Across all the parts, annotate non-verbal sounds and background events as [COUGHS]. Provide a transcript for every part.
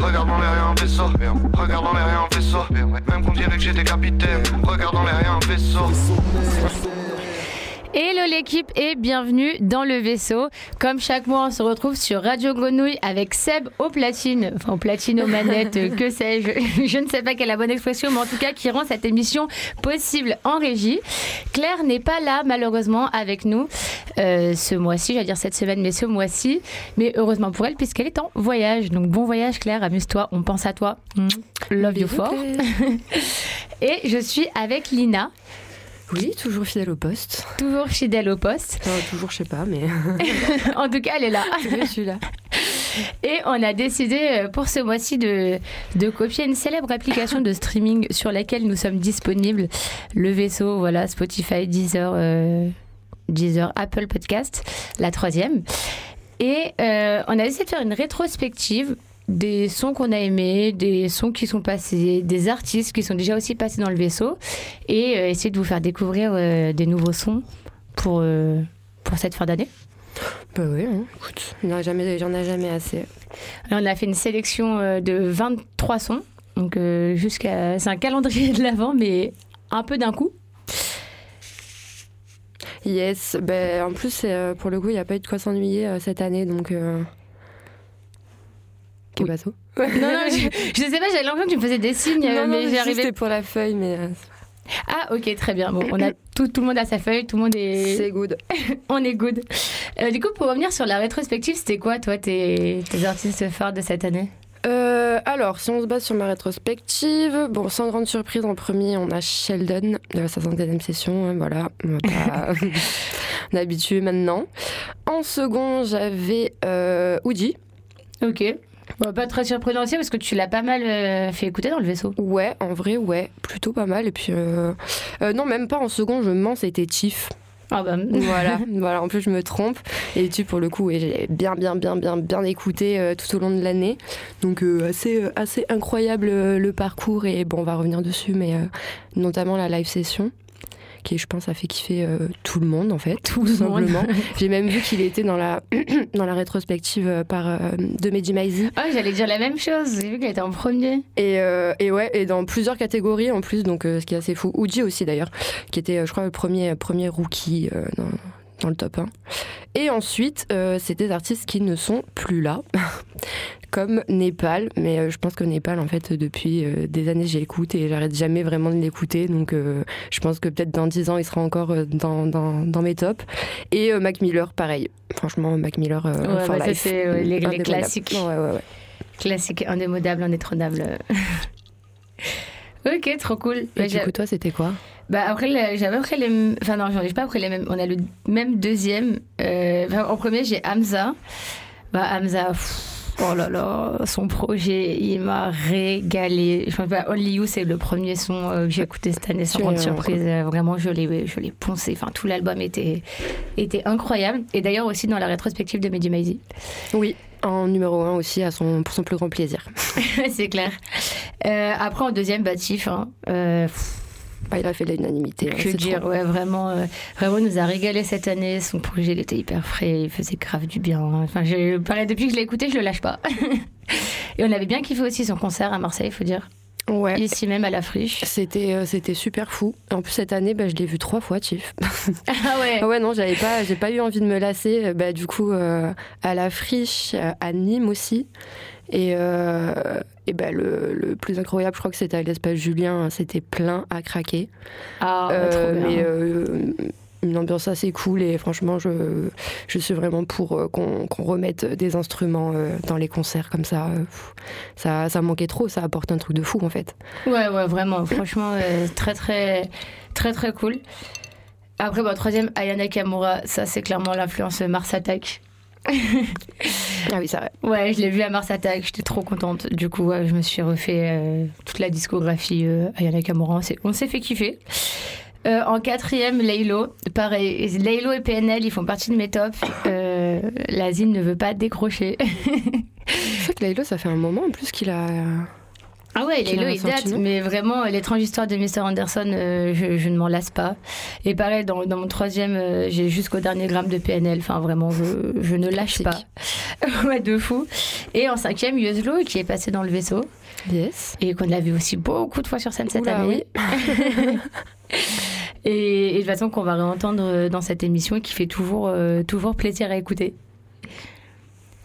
Regarde dans les rien un vaisseau. Regarde dans les rien un vaisseau. Même qu'on dirait que j'étais capitaine. Regarde dans les rien un vaisseau. Hello l'équipe et bienvenue dans le vaisseau. Comme chaque mois, on se retrouve sur Radio Grenouille avec Seb au platine, enfin au platine aux manettes, [LAUGHS] que sais-je. [LAUGHS] Je ne sais pas quelle est la bonne expression, mais en tout cas qui rend cette émission possible en régie. Claire n'est pas là malheureusement avec nous euh, ce mois-ci, j'allais dire cette semaine, mais ce mois-ci. Mais heureusement pour elle puisqu'elle est en voyage. Donc bon voyage Claire, amuse-toi, on pense à toi. Mm. Love you fort. [LAUGHS] et je suis avec Lina. Oui, toujours fidèle au poste. Toujours fidèle au poste. Enfin, toujours, je sais pas, mais. [LAUGHS] en tout cas, elle est là. [LAUGHS] je suis là. Et on a décidé euh, pour ce mois-ci de, de copier une célèbre application de streaming sur laquelle nous sommes disponibles. Le vaisseau, voilà, Spotify, Deezer, euh, Deezer Apple Podcast, la troisième. Et euh, on a essayé de faire une rétrospective des sons qu'on a aimés, des sons qui sont passés, des artistes qui sont déjà aussi passés dans le vaisseau et euh, essayer de vous faire découvrir euh, des nouveaux sons pour, euh, pour cette fin d'année. Bah oui, hein. écoute, il n'y en a jamais, j'en ai jamais assez. on a fait une sélection de 23 sons, donc jusqu'à, c'est un calendrier de l'avant, mais un peu d'un coup. Yes, ben, en plus, pour le coup, il n'y a pas eu de quoi s'ennuyer cette année, donc oui. bateau [LAUGHS] Non, non, je, je, sais pas, j'avais l'impression que tu me faisais des signes, non, mais j'ai arrivé. C'était pour la feuille, mais. Euh, ah ok très bien bon on a [COUGHS] tout, tout le monde a sa feuille tout le monde est c'est good [LAUGHS] on est good euh, du coup pour revenir sur la rétrospective c'était quoi toi tes, tes artistes phares de cette année? Euh, alors, si on se base sur ma rétrospective, bon, sans grande surprise, en premier, on a Sheldon de sa centième session, hein, voilà, [LAUGHS] on, est habitué maintenant. En second, j'avais euh. Ok pas très surprenant aussi parce que tu l'as pas mal euh, fait écouter dans le vaisseau. Ouais, en vrai, ouais, plutôt pas mal. Et puis, euh, euh, non, même pas en second, je mens, c'était Chief. Ah bah. [LAUGHS] voilà, voilà, en plus je me trompe. Et tu pour le coup, et j'ai bien, bien, bien, bien, bien écouté tout au long de l'année. Donc assez, assez incroyable le parcours. Et bon, on va revenir dessus, mais notamment la live session qui, je pense, a fait kiffer euh, tout le monde, en fait, tout, simplement. [LAUGHS] J'ai même vu qu'il était dans la, [CLEARS THROAT] dans la rétrospective euh, par, euh, de Mehdi Maizi. Ah, j'allais dire la même chose. J'ai vu qu'il était en premier. Et, et, ouais, et dans plusieurs catégories en plus, donc ce qui est assez fou. Uji aussi, d'ailleurs, qui était, je crois, le premier, premier rookie dans, dans le top 1. Et ensuite, c'est des artistes qui ne sont plus là, [LAUGHS] comme Népal. Mais euh, je pense que Népal, en fait, depuis euh, des années, j'écoute et j'arrête jamais vraiment de l'écouter. Donc euh, je pense que peut-être dans 10 ans, il sera encore dans, dans, mes tops. Et Mac Miller, pareil. Franchement, Mac Miller, ouais, bah, c'est les, classiques. Ouais, ouais, Classique, indémodable, indétrônable. [LAUGHS] ok, trop cool. Et du coup, toi, c'était quoi? Bah après, j'avais après les. Enfin, non, j'en ai pas après les mêmes. On a le même deuxième. en premier, j'ai Hamza. Bah, Hamza. Oh là là, son projet, il m'a régalé. Je pas, Only You, c'est le premier son euh, que j'ai écouté cette année sans grande surprise. Euh, vraiment, je l'ai, je l'ai poncé. Enfin, tout l'album était, était incroyable. Et d'ailleurs aussi dans la rétrospective de Mehdi Maizi. Oui, en numéro 1 aussi, à son, pour son plus grand plaisir. [LAUGHS] c'est clair. Euh, après, en deuxième, Batif. Hein, il a fait l'unanimité. Hein, que dire, ouais, vraiment, euh, vraiment, nous a régalé cette année. Son projet, il était hyper frais, il faisait grave du bien. Enfin, je, depuis que je l'ai écouté, je le lâche pas. [LAUGHS] Et on avait bien kiffé aussi son concert à Marseille, il faut dire. Ouais. Ici même à la friche. C'était euh, c'était super fou. En plus cette année, bah, je l'ai vu trois fois, Chief. [LAUGHS] ah ouais. Ah ouais non, j'avais pas j'ai pas eu envie de me lasser. Bah, du coup euh, à la friche, à Nîmes aussi. Et, euh, et ben le, plus incroyable, je crois que c'était à l'espace Julien, c'était plein à craquer. Ah, euh, mais euh, une ambiance assez cool et franchement, je, je suis vraiment pour qu'on remette des instruments dans les concerts comme ça. ça. Ça manquait trop, ça apporte un truc de fou en fait. Ouais, ouais, vraiment, franchement, très, très, très, très cool. Après, troisième, Ayana Kamura, ça c'est clairement l'influence Mars Attack. [LAUGHS] ah oui, c'est vrai. Ouais, je l'ai vu à Mars Attack, j'étais trop contente. Du coup, je me suis refait euh, toute la discographie euh, Ayana Kamura. On s'est fait kiffer. Euh, en quatrième, Laylo. Pareil, Laylo et PNL, ils font partie de mes tops. Euh, Lazine ne veut pas décrocher. [LAUGHS] c'est que Laylo, ça fait un moment en plus qu'il a Ah ouais, Qu'il Lelo, en a il sorti, date, non mais vraiment, l'étrange histoire de Mr. Anderson, euh, je, je ne m'en lasse pas. Et pareil, dans, dans mon troisième, euh, j'ai jusqu'au dernier gramme de PNL. Enfin, vraiment, je, je ne lâche pas. [LAUGHS] ouais, de fou. Et en cinquième, Yoslo, qui est passé dans le vaisseau. Yes. Et qu'on a vu aussi beaucoup de fois sur scène cette année. [LAUGHS] et, et de toute façon, qu'on va réentendre euh, dans cette émission et qui fait toujours, euh, toujours plaisir à écouter.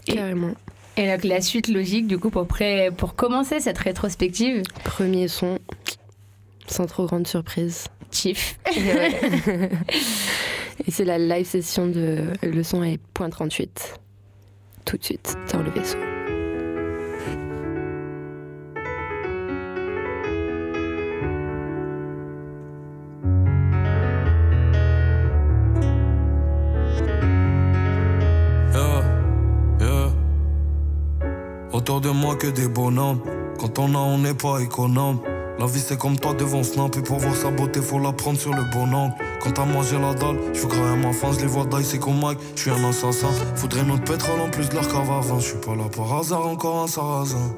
Carrément. Et donc, la suite logique, du coup, pour, pré- pour commencer cette rétrospective, Premier son, sans trop grande surprise. Chief. Et [LAUGHS] c'est la live session de. Le son est point 38. Tout de suite, dans le vaisseau. Autour de moi que des bonhommes. Quand on a, on n'est pas économe. La vie c'est comme toi devant Snap et pour voir sa beauté faut la prendre sur le bon angle. Quand à moi la dalle, je veux grailler ma fin, je les vois d'ail, c'est comme Mike, je suis un assassin. Faudrait notre pétrole en plus de leur cave à je suis pas là par hasard, encore un sarrasin.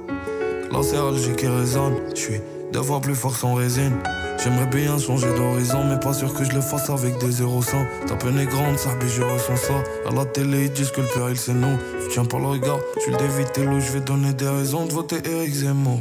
Là c'est Alger qui résonne, je suis deux fois plus fort sans résine. J'aimerais bien changer d'horizon, mais pas sûr que je le fasse avec des 0 100. Ta peine est grande, ça je ressens ça. À la télé, ils disent que le péril c'est nous. Je tiens pas le regard, je le d'éviter l'eau, je vais donner des raisons de voter Eric Zemmour.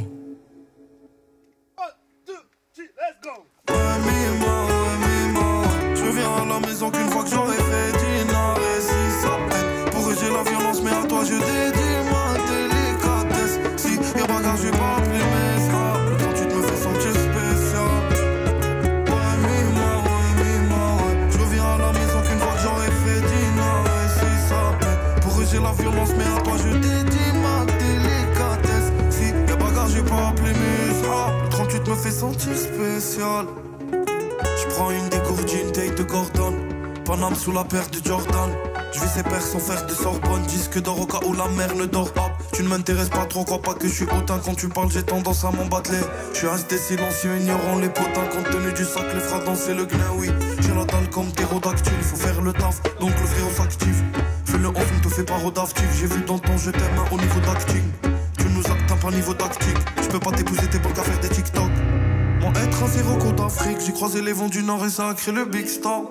Fait sentir spécial. Je prends une dégourdine, taille de Gordon. Paname sous la paire de Jordan. Je vis ses pères sans faire de Sorbonne. Disque d'or au cas où la mer ne dort pas. Tu ne m'intéresses pas trop, crois pas que je suis hautain. Quand tu parles, j'ai tendance à m'embatteler. Je suis resté silencieux, ignorant les potins. Compte tenu du sac, les fera danser le gna, oui. J'ai la dalle comme ptérodactyle, faut faire le taf. Donc le frérot s'active. Fais le off, ne te fais pas rodaftif. J'ai vu dans ton je t'aime au niveau d'acting. Tu nous atteins pas niveau tactique. Je peux pas t'épouser, t'es bon qu'à faire des TikTok. Mon être un zéro côte d'Afrique, j'ai croisé les vents du Nord et ça a créé le Big Star.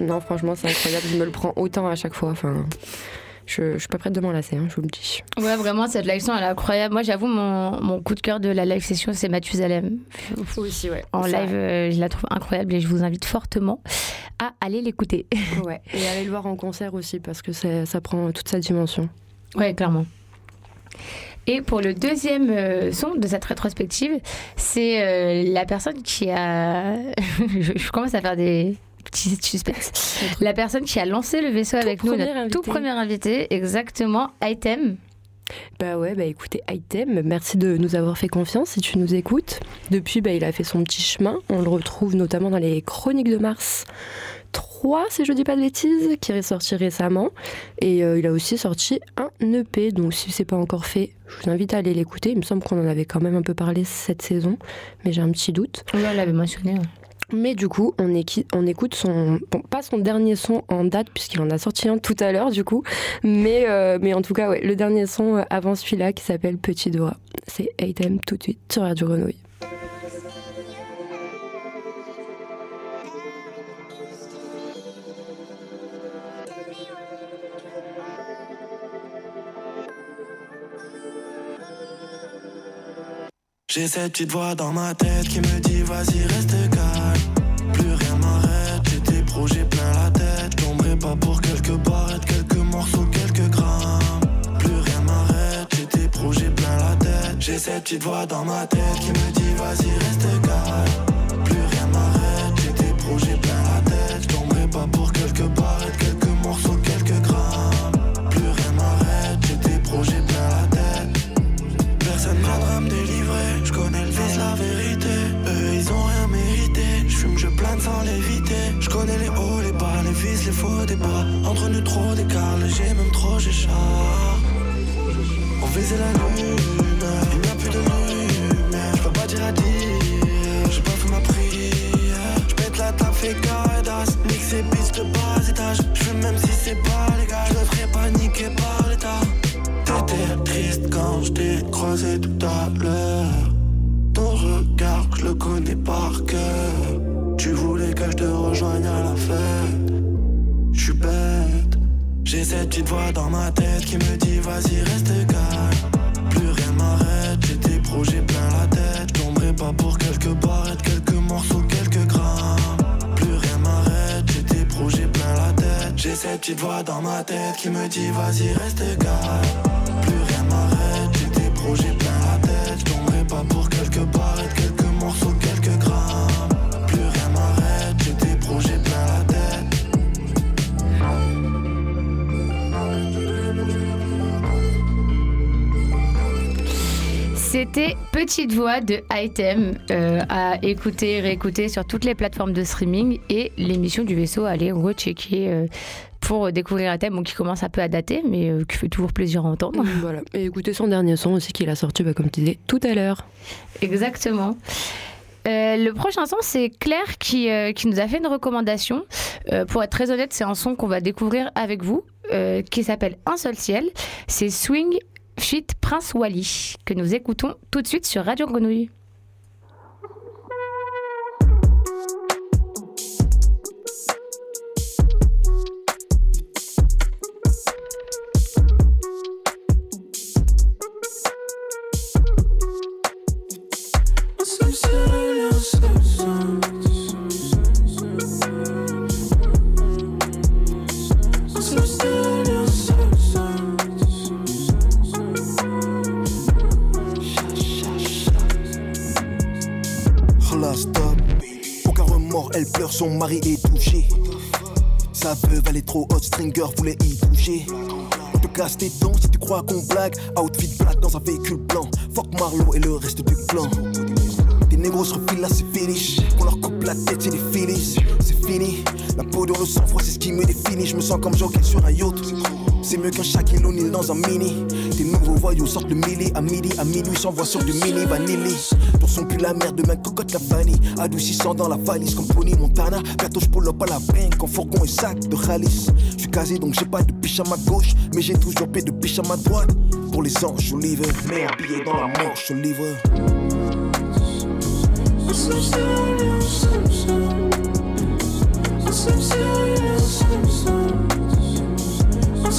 Non, franchement, c'est incroyable. Je me le prends autant à chaque fois. Enfin, je, je suis pas prête de m'en lasser, hein, je vous le dis. Ouais, vraiment, cette live session, elle est incroyable. Moi, j'avoue, mon, mon coup de cœur de la live session, c'est Mathusalem. Aussi, ouais. En live, euh, je la trouve incroyable et je vous invite fortement à aller l'écouter. [LAUGHS] Ouais. Et aller le voir en concert aussi, parce que ça, ça prend toute sa dimension. Ouais, clairement. Et pour le deuxième euh, son de cette rétrospective, c'est euh, la personne qui a. [LAUGHS] je, je commence à faire des [LAUGHS] La personne qui a lancé le vaisseau avec nous, notre invité. tout premier invité, exactement, Item. Bah ouais, bah écoutez, Item, merci de nous avoir fait confiance si tu nous écoutes. Depuis, bah, il a fait son petit chemin. On le retrouve notamment dans les Chroniques de Mars 3, si je dis pas de bêtises, qui est sorti récemment. Et euh, il a aussi sorti un EP, donc si c'est pas encore fait, je vous invite à aller l'écouter. Il me semble qu'on en avait quand même un peu parlé cette saison, mais j'ai un petit doute. Oui, on l'avait mentionné. ouais. Mais du coup, on, écoute son. Bon, pas son dernier son en date, puisqu'il en a sorti un tout à l'heure, du coup. Mais, euh, mais en tout cas, ouais, le dernier son euh, avant celui-là qui s'appelle Petit Doigt. C'est 8M tout de suite sur Radio Grenouille. J'ai cette petite voix dans ma tête qui me dit vas-y reste calme. Plus rien m'arrête, j'ai des projets plein la tête. Je tomberai pas pour quelques barrettes, quelques morceaux, quelques grammes. Plus rien m'arrête, j'ai des projets plein la tête. J'ai cette petite voix dans ma tête qui me dit vas-y reste calme. Plus rien m'arrête, j'ai des projets plein faux débats. Entre nous, trop d'écart, j'ai même trop, j'échappe. On visait la lune, il n'y a plus de lumière. Je peux pas dire à dire, j'ai pas fait ma prière. Je pète la table, fais cardas, nique ces pistes de bas étage. Je même si c'est pas légal, je me ferai paniquer par l'état. T'étais triste quand je t'ai croisé tout à l'heure. Ton regard, je le connais par cœur. Tu voulais que je te rejoigne à la fête. Suis bête. J'ai cette petite voix dans ma tête qui me dit vas-y reste calme. Plus rien m'arrête, j'ai des projets plein la tête. Je tomberai pas pour quelques barrettes, quelques morceaux, quelques grammes. Plus rien m'arrête, j'ai des projets plein la tête. J'ai cette petite voix dans ma tête qui me dit vas-y reste calme. C'était Petite Voix de Item euh, à écouter, réécouter sur toutes les plateformes de streaming et l'émission du vaisseau à aller rechecker euh, pour découvrir Item bon, qui commence un peu à dater mais euh, qui fait toujours plaisir à entendre. [LAUGHS] Voilà. Et écoutez son dernier son aussi qu'il a sorti, bah, comme tu disais, tout à l'heure. Exactement. Euh, le prochain son, c'est Claire qui, euh, qui nous a fait une recommandation. Euh, pour être très honnête, c'est un son qu'on va découvrir avec vous, qui s'appelle Un seul ciel. C'est Swing Fit Prince Wally, que nous écoutons tout de suite sur Radio Grenouille. Son mari est touché. Sa veuve, elle est trop hot, Stringer voulait y bouger. Te casse tes dents si tu crois qu'on blague. Outfit black dans un véhicule blanc. Fuck Marlowe et le reste du clan. Des négros se refilent là, c'est finish. Qu'on leur coupe la tête, c'est des finis. C'est fini. La peau dans le sang-froid, c'est ce qui me définit. Je me sens comme Joker sur un yacht. C'est mieux qu'un Shaquille O'Neal dans un mini. Des nouveaux voyous sortent le milli à midi, à minuit s'envoient sur du mini vanilli. Ton son pue la merde, même cocotte la vanille. Adoucissant dans la valise comme Pony Montana. Pull up à la banque en fourgon et sac de Khalis. Je suis casé donc j'ai pas de biche à ma gauche, mais j'ai toujours paix de biche à ma droite. Pour les anges, je livre. Mets un billet dans la manche, je livre.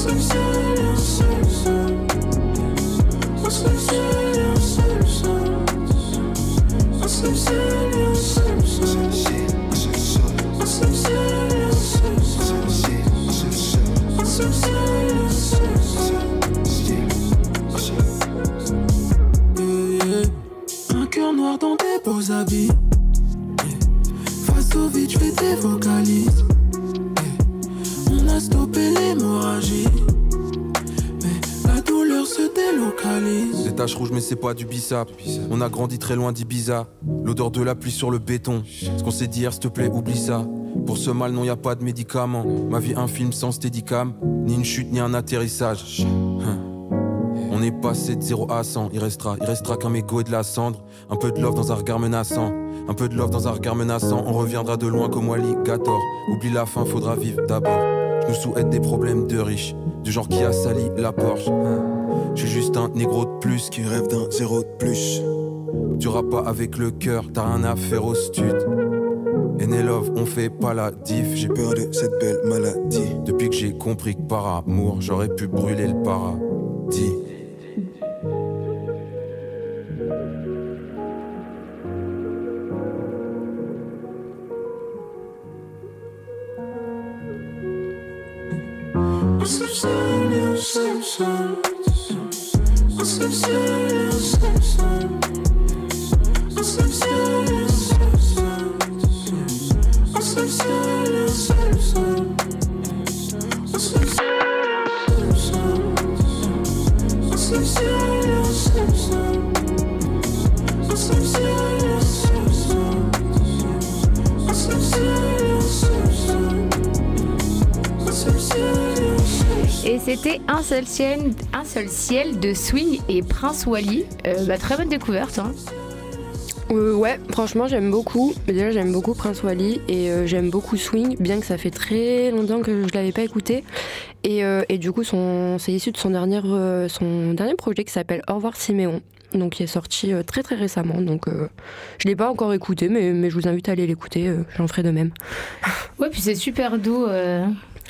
Un cœur noir Face au vide, je fais tes vocalises. On a stoppé l'hémorragie. Délocalise. Des taches rouges mais c'est pas du bissap. On a grandi très loin d'Ibiza. L'odeur de la pluie sur le béton. Ce qu'on s'est dit hier s'il te plaît oublie ça. Pour ce mal non y a pas de médicaments Ma vie un film sans steadicam. Ni une chute ni un atterrissage. Hein. On est passé de 0 à 100 Il restera, il restera qu'un mégot et de la cendre. Un peu de love dans un regard menaçant. Un peu de love dans un regard menaçant. On reviendra de loin comme alligator Oublie la fin, faudra vivre d'abord. Je nous souhaite des problèmes de riches. Du genre qui a sali la Porsche j'ai juste un négro de plus qui rêve d'un zéro de plus. Tu rap pas avec le cœur, t'as rien à faire au stud. Né love, on fait pas la diff. J'ai peur de cette belle maladie. Depuis que j'ai compris que par amour, j'aurais pu brûler le paradis. I'm so serious. Et c'était un seul ciel, un seul ciel de Swing et Prince Wally. Euh, bah, très bonne découverte. Hein. Euh, ouais, franchement, j'aime beaucoup. Déjà, j'aime beaucoup Prince Wally et euh, j'aime beaucoup Swing, bien que ça fait très longtemps que je l'avais pas écouté. Et, euh, et du coup, c'est issu de son dernier, son dernier projet qui s'appelle Au revoir Siméon. Donc, qui est sorti très très récemment. Donc, je l'ai pas encore écouté, mais, mais je vous invite à aller l'écouter. J'en ferai de même. Ouais, puis c'est super doux.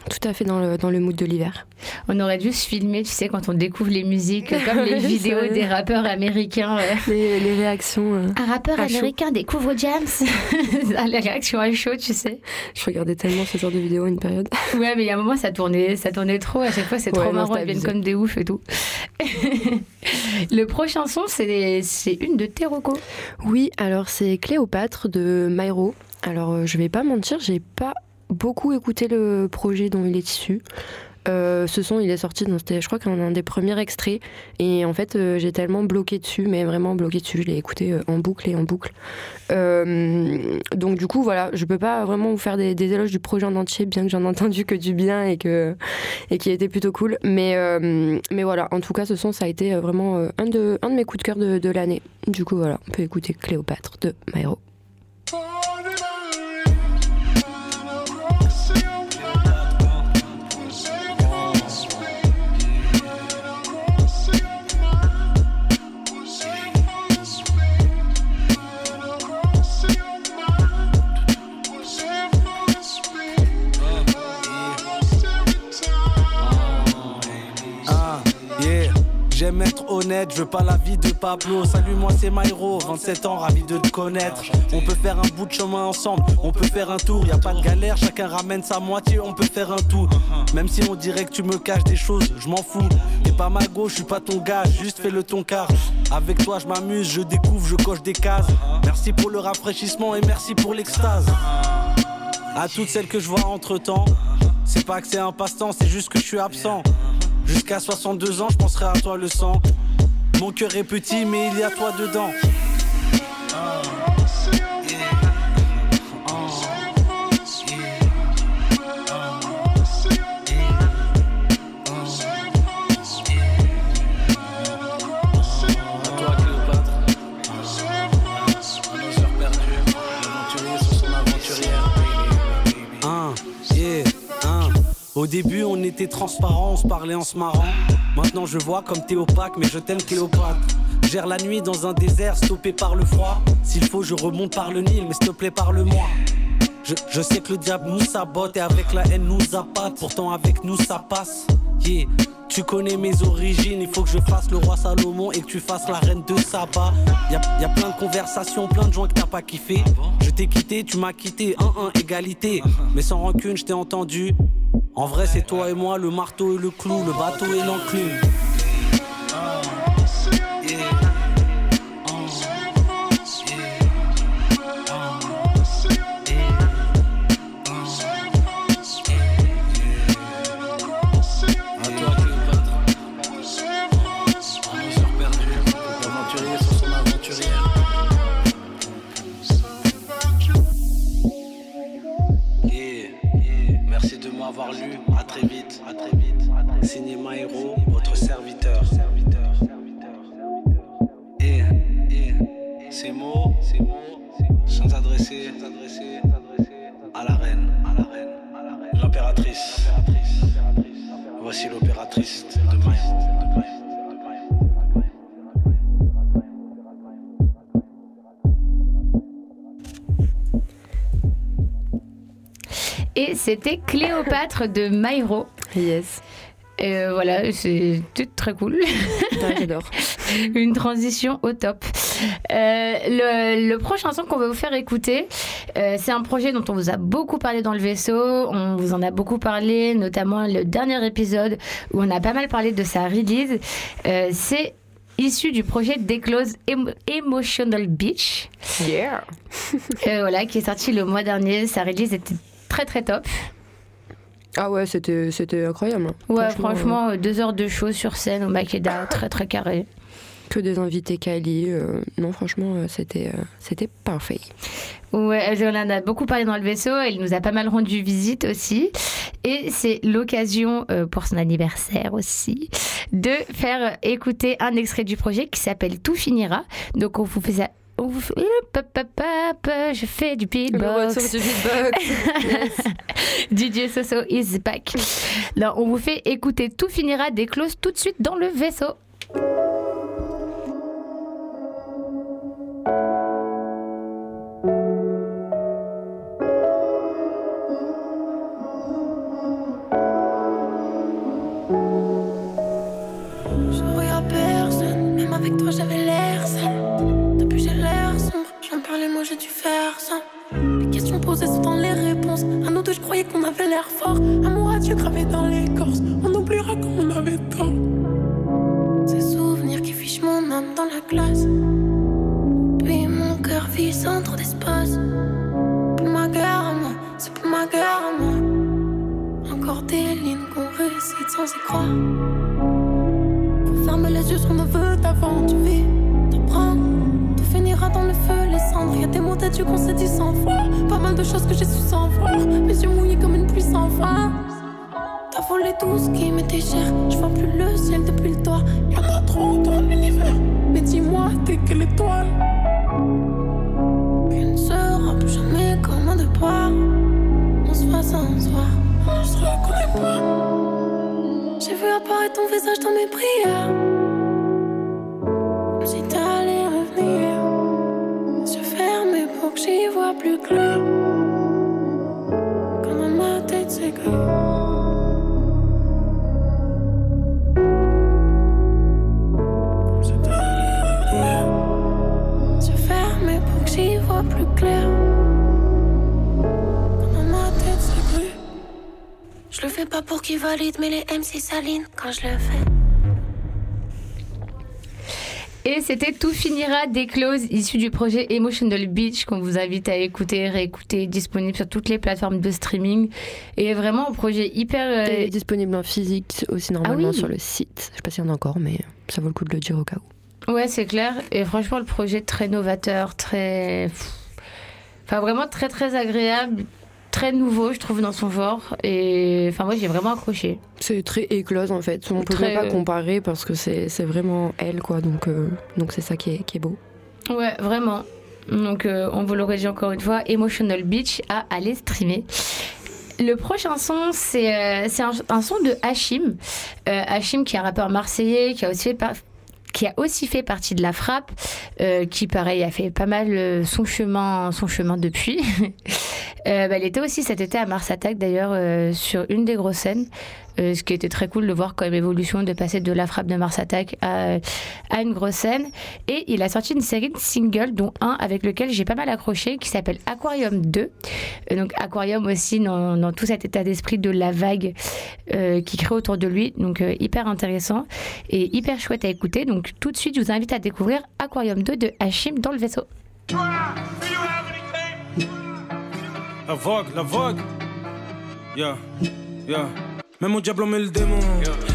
Euh. Tout à fait dans le, dans le mood de l'hiver. On aurait dû se filmer, tu sais, quand on découvre les musiques, [LAUGHS] comme les vidéos des rappeurs américains. ouais. Les, les réactions. euh, Un rappeur chaud. américain découvre James. [LAUGHS] Ah, les réactions à chaud, tu sais. je regardais tellement ce genre de vidéos à une période. [LAUGHS] Ouais, mais il y a un moment, ça tournait, ça tournait trop. À chaque fois, c'est Ouais, trop non, marrant. Ils viennent comme des oufs et tout. Le prochain son, c'est c'est une de tes recos. Oui, alors c'est Cléopâtre de Myro. Alors euh, je vais pas mentir, j'ai pas beaucoup écouté le projet dont il est issu. Euh, ce son, il est sorti dans, je crois, qu'un un des premiers extraits. Et en fait, euh, j'ai tellement bloqué dessus, mais vraiment bloqué dessus. Je l'ai écouté euh, en boucle et en boucle. Donc du coup, voilà, je peux pas vraiment vous faire des, éloges du projet en entier, bien que j'en ai entendu que du bien et que et qui était plutôt cool. Mais mais voilà, en tout cas, ce son, ça a été vraiment un de un de mes coups de cœur de, de l'année. Du coup, voilà, on peut écouter Cléopâtre de Myro. Je veux pas la vie de Pablo. Salut, moi c'est Myro, 27 ans, ravi de te connaître. On peut faire un bout de chemin ensemble, on peut faire un tour, y a pas de galère, chacun ramène sa moitié, on peut faire un tout. Même si on dirait que tu me caches des choses, je m'en fous. T'es pas ma gauche, je suis pas ton gars, juste fais le ton car. Avec toi, je m'amuse, je découvre, je coche des cases. Merci pour le rafraîchissement et merci pour l'extase. À toutes celles que je vois entre temps, c'est pas que c'est un passe-temps, c'est juste que je suis absent. Jusqu'à 62 ans, je penserai à toi le sang. Mon cœur est petit, mais il y a toi dedans. Au début, on était transparent, on se parlait en se marrant. Maintenant, je vois comme t'es opaque, mais je t'aime, Cléopâtre. Gère la nuit dans un désert, stoppé par le froid. S'il faut, je remonte par le Nil, mais s'il te plaît, parle-moi. Je, je sais que le diable nous sabote et avec la haine nous appâte. Pourtant, avec nous, ça passe. Yeah. Tu connais mes origines, il faut que je fasse le roi Salomon et que tu fasses la reine de Saba. Y a, y a plein de conversations, plein de gens que t'as pas kiffé. Je t'ai quitté, tu m'as quitté, 1-1, égalité. Mais sans rancune, je t'ai entendu. En vrai, c'est toi et moi, le marteau et le clou, le bateau et l'enclume. C'était Cléopâtre de Myro. Yes. Et euh, voilà, c'est tout très cool. J'adore. [LAUGHS] Une transition au top. Euh, le, le prochain son qu'on va vous faire écouter, euh, c'est un projet dont on vous a beaucoup parlé dans le vaisseau. On vous en a beaucoup parlé, notamment le dernier épisode où on a pas mal parlé de sa release. C'est issu du projet Declose Emo- Emotional Beach. Yeah. Euh, voilà, qui est sorti le mois dernier. Sa release était très très top. Ah ouais, c'était c'était incroyable. hein. Ouais, franchement, euh, deux heures de show sur scène au Makeda, très très carré. que des invités Kali. euh, non, franchement, euh, c'était euh, c'était parfait. Ouais, elle en a beaucoup parlé dans le vaisseau. Elle nous a pas mal rendu visite aussi. Et c'est l'occasion pour son anniversaire aussi de faire écouter un extrait du projet qui s'appelle Tout finira. Donc on vous fait ça. On vous fait... Hop, hop, hop, je fais du beatbox. du beatbox. [LAUGHS] DJ Soso is back. Là, on vous fait écouter Tout finira des clauses tout de suite dans le vaisseau. Quand je le fais. Et c'était Tout finira des clauses issues du projet Emotional Beach qu'on vous invite à écouter, réécouter, disponible sur toutes les plateformes de streaming. Et vraiment un projet hyper. euh, Et disponible en physique aussi normalement Ah oui. sur le site. Je sais pas s'il y en a encore, mais ça vaut le coup de le dire au cas où. Ouais, c'est clair. Et franchement, le projet très novateur, très. Enfin, vraiment très très agréable, très nouveau, je trouve, dans son genre. Et enfin, moi, j'ai vraiment accroché. C'est très éclose en fait. On peut Très, même pas euh, comparer parce que c'est vraiment elle quoi. Donc euh, donc c'est ça qui est, qui est beau. Ouais, vraiment. Donc, euh, on vous l'aurait dit encore une fois, Emotional Beach à aller streamer. Le prochain son, c'est euh, un, un son de Hachim. Hachim, qui est un rappeur marseillais, qui a aussi fait, qui a aussi fait partie de la frappe, euh, qui pareil a fait pas mal euh, son chemin, son chemin depuis. [LAUGHS] Euh, bah, elle était aussi cet été à Mars Attack d'ailleurs sur une des grosses scènes, euh, ce qui était très cool de voir comme évolution de passer de la frappe de Mars Attack à, une grosse scène. Et il a sorti une série de singles, dont un avec lequel j'ai pas mal accroché, qui s'appelle Aquarium 2. Euh, donc Aquarium aussi dans, dans tout cet état d'esprit de la vague euh, qui crée autour de lui. Donc euh, hyper intéressant et hyper chouette à écouter. Donc tout de suite, je vous invite à découvrir Aquarium 2 de Hachim dans le vaisseau. La vogue, la vogue. Yeah, yeah. Même au diable on met le démon.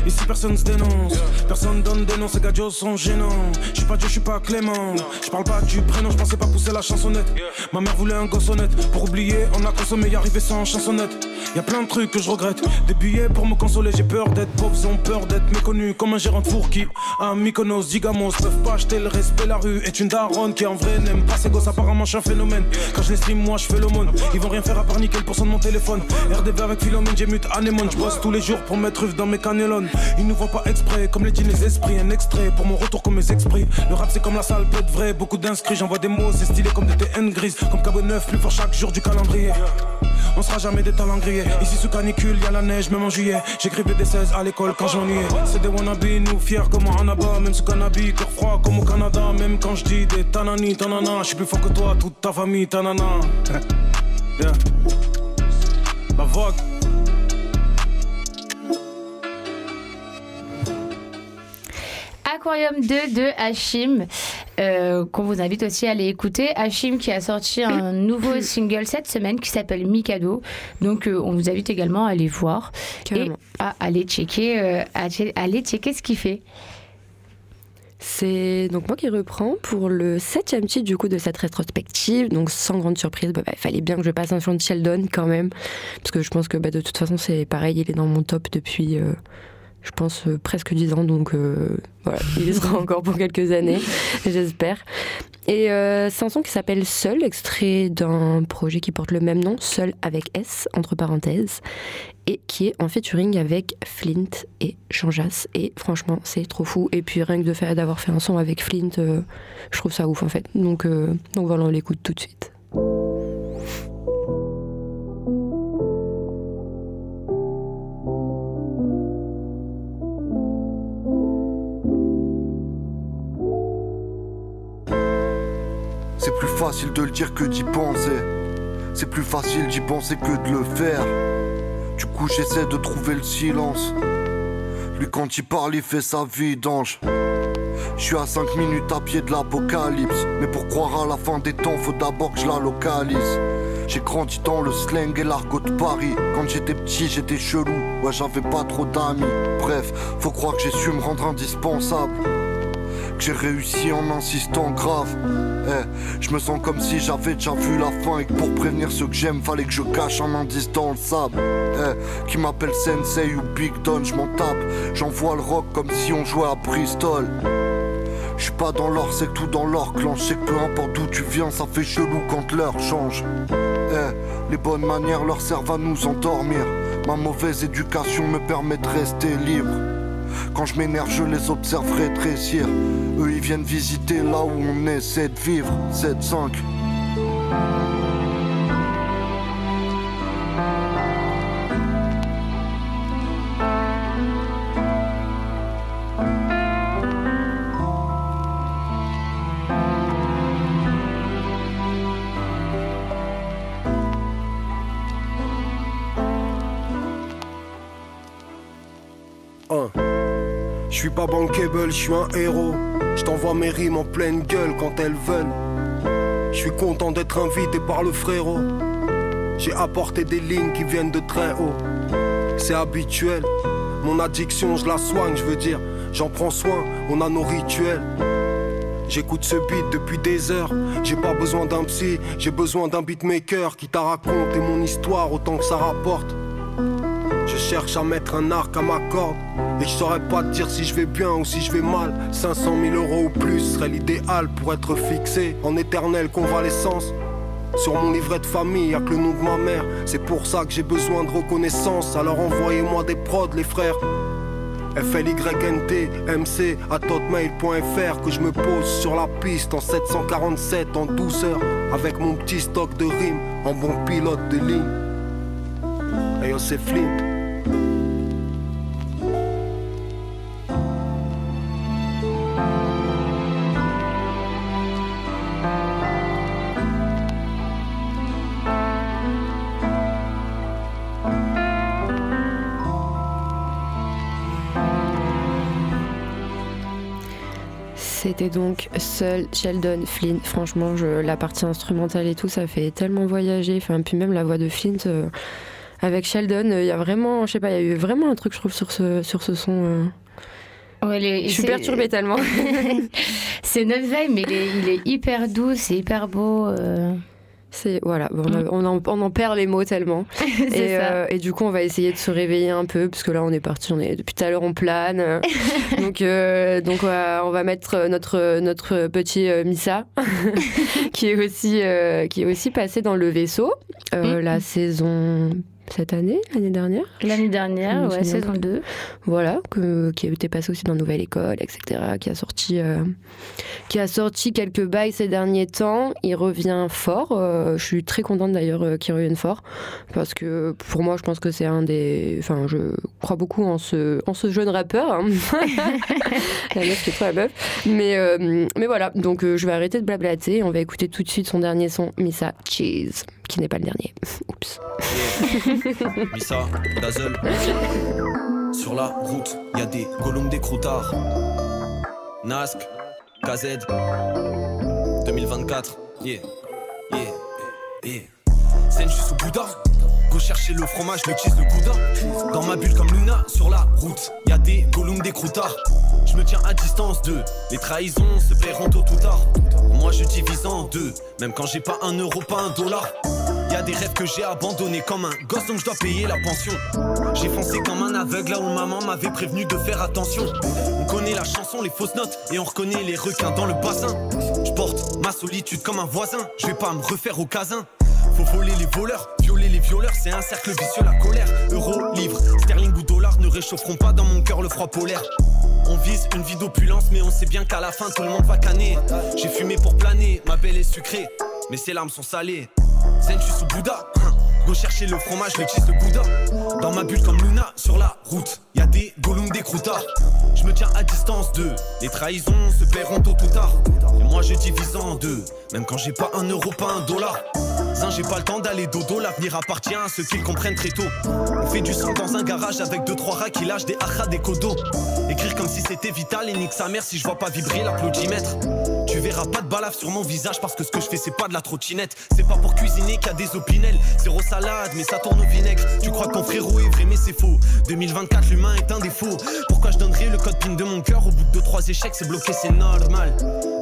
Ici personne se dénonce. Personne donne des noms, ces gars sont gênants. Je suis pas Dieu, je suis pas Clément. Je parle pas du prénom, je pensais pas pousser la chansonnette. Ma mère voulait un gosse honnête. Pour oublier, on a consommé, y arriver sans chansonnette. Y a plein de trucs que je regrette. Des billets pour me consoler, j'ai peur d'être pauvre, ils ont peur d'être méconnu. Comme un gérant de four qui, à Mykonos, Digamos, peuvent pas acheter le respect. La rue est une daronne qui en vrai n'aime pas ses gosses. Apparemment, je un phénomène. Quand je stream, moi je fais l'aumône. Ils vont rien faire à part niquer le pourcent de mon téléphone. RDV avec Philomène, j'ai mute anémone. Je tous les jours pour mettre dans mes cannelons. Ils nous voient pas exprès, comme les dîners esprits. Un extrait pour mon retour comme mes esprits. Le rap c'est comme la salle, peu de vrai, beaucoup d'inscrits. J'envoie des mots, c'est stylé comme des TN grises. Comme Cabo 9, plus fort chaque jour du calendrier. On sera jamais des talents grillés. Ici sous canicule, y a la neige, même en juillet. J'écrivais des 16 à l'école quand j'ennuyais. C'est des wannabes, nous fiers comme un anaba. Même sous cannabis, corps froid comme au Canada. Même quand je dis des tanani, tanana. Je suis plus fort que toi, toute ta famille, tanana. [LAUGHS] La vogue. Aquarium 2 de Hachim, euh, qu'on vous invite aussi à aller écouter. Hachim qui a sorti un [COUGHS] nouveau single cette semaine qui s'appelle Mikado. Donc euh, on vous invite également à aller voir Carrément. et à aller checker, euh, à aller checker ce qu'il fait. C'est donc moi qui reprends pour le septième titre du coup de cette rétrospective. Donc sans grande surprise, bah, bah, il fallait bien que je passe un son de Sheldon quand même, parce que je pense que bah, de toute façon c'est pareil, il est dans mon top depuis, euh, je pense euh, presque 10 ans, donc euh, voilà, [LAUGHS] il y sera encore pour quelques années, [LAUGHS] j'espère. Et euh, c'est un son qui s'appelle Seul, extrait d'un projet qui porte le même nom, Seul avec S entre parenthèses, et qui est en featuring avec Flint et Jean Jass. Et franchement, c'est trop fou. Et puis rien que de faire d'avoir fait un son avec Flint, je trouve ça ouf en fait. Donc, donc voilà, on l'écoute tout de suite. C'est plus facile de le dire que d'y penser. C'est plus facile d'y penser que de le faire. Du coup, j'essaie de trouver le silence. Lui, quand il parle, il fait sa vie d'ange. Je suis à 5 minutes à pied de l'apocalypse. Mais pour croire à la fin des temps, faut d'abord que je la localise. J'ai grandi dans le slang et l'argot de Paris. Quand j'étais petit, j'étais chelou. Ouais, j'avais pas trop d'amis. Bref, faut croire que j'ai su me rendre indispensable. Que j'ai réussi en insistant grave. Eh, je me sens comme si j'avais déjà vu la fin et que pour prévenir ceux que j'aime, fallait que je cache un indice dans le sable. Eh, qui m'appelle Sensei ou Big Don, je m'en tape. J'envoie le rock comme si on jouait à Bristol. Je pas dans l'or, c'est tout dans l'or clan. Je que peu importe d'où tu viens, ça fait chelou quand l'heure change. Eh, les bonnes manières leur servent à nous endormir. Ma mauvaise éducation me permet de rester libre. Quand je m'énerve, je les observe rétrécir. Eux, ils viennent visiter là où on essaie de vivre. 7-5. Pas bankable, je suis un héros. Je t'envoie mes rimes en pleine gueule quand elles veulent. Je suis content d'être invité par le frérot. J'ai apporté des lignes qui viennent de très haut. C'est habituel. Mon addiction, je la soigne, je veux dire. J'en prends soin, on a nos rituels. J'écoute ce beat depuis des heures. J'ai pas besoin d'un psy, j'ai besoin d'un beatmaker qui t'a raconté mon histoire autant que ça rapporte. Cherche à mettre un arc à ma corde. Et je saurais pas te dire si je vais bien ou si je vais mal. 500 000 euros ou plus serait l'idéal pour être fixé en éternelle convalescence. Sur mon livret de famille, y'a que le nom de ma mère. C'est pour ça que j'ai besoin de reconnaissance. Alors envoyez-moi des prods, les frères. FLYNT, MC, à hotmail.fr que je me pose sur la piste en 747 en douceur. Avec mon petit stock de rimes en bon pilote de ligne. Hey yo, c'est Flint. C'était donc seul Sheldon Flint. Franchement, je, la partie instrumentale et tout, ça fait tellement voyager. Enfin, puis même la voix de Flint euh, avec Sheldon, il y a vraiment, je sais pas, il y a eu vraiment un truc, je trouve, sur ce, sur ce son. euh. Ouais, les- Je suis perturbée tellement. [LAUGHS] c'est notre vibe, mais il est, il est hyper doux, c'est hyper beau. C'est voilà, bon, on, a- on en, on en perd les mots tellement. [LAUGHS] Et, euh, et du coup, on va essayer de se réveiller un peu parce que là, on est parti, on est depuis tout à l'heure on plane. [LAUGHS] donc, euh, donc on va, on va mettre notre notre petit euh, Missa [LAUGHS] qui est aussi qui est aussi passé dans le vaisseau Mm. la saison cette année, l'année dernière. L'année dernière, ouais, saison plus. 2. Voilà, que, qui était passé aussi dans Nouvelle École, etc. Qui a sorti, euh, qui a sorti quelques bails ces derniers temps. Il revient fort. euh, je suis très contente d'ailleurs euh, qu'il revienne fort parce que pour moi, je pense que c'est un des. Enfin, je crois beaucoup en ce, en ce jeune rappeur. hein. [LAUGHS] la meuf qui est trop la meuf. Mais, euh, mais voilà, donc je vais arrêter de blablater. On va écouter tout de suite son dernier son, Missa Cheese, qui n'est pas le dernier. [LAUGHS] Oups. Missa, Dazzle. Sur la route, y a des golems des croutards. Nask, KZ. 2024. Yeah, yeah, yeah. Scène, je suis sous Bouddha. Go chercher le fromage, le cheese, le gouda. Dans ma bulle comme Luna, sur la route, y a des golems des croutards. Je me tiens à distance d'eux. Les trahisons se paieront tôt ou tard. Moi, je divise en deux. Même quand j'ai pas un euro, pas un dollar. Des rêves que j'ai abandonnés comme un gosse donc je dois payer la pension. J'ai foncé comme un aveugle là où maman m'avait prévenu de faire attention. On connaît la chanson, les fausses notes et on reconnaît les requins dans le bassin. Je porte ma solitude comme un voisin, je vais pas me refaire au casin. Faut voler les voleurs, violer les violeurs, c'est un cercle vicieux, la colère. Euro, livre, sterling ou dollar ne réchaufferont pas dans mon cœur le froid polaire. On vise une vie d'opulence, mais on sait bien qu'à la fin tout le monde va canner. J'ai fumé pour planer, ma belle est sucrée, mais ses larmes sont salées. Zen, je suis sous Bouddha. Go chercher le fromage, le cheese, le gouda. Dans ma bulle comme Luna, sur la route, y a des golems, des croutards. Je me tiens à distance d'eux. Les trahisons se paieront tôt ou tard. Et moi je divise en deux. Même quand j'ai pas un euro, pas un dollar. Zin, j'ai pas le temps d'aller dodo. L'avenir appartient à ceux qui le comprennent très tôt. On fait du sang dans un garage avec deux trois rats qui lâchent des achas, des codos. Écrire comme si c'était vital et nique sa mère si je vois pas vibrer l'applaudimètre. Tu verras pas de balafre sur mon visage parce que ce que je fais c'est pas de la trottinette. C'est pas pour cuisiner qu'il y a des opinels. Salade, mais ça tourne au vinaigre. Tu crois que ton frérot est vrai, mais c'est faux. 2024, l'humain est un défaut. Pourquoi je donnerais le code PIN de mon cœur au bout de 2-3 échecs? C'est bloqué, c'est normal.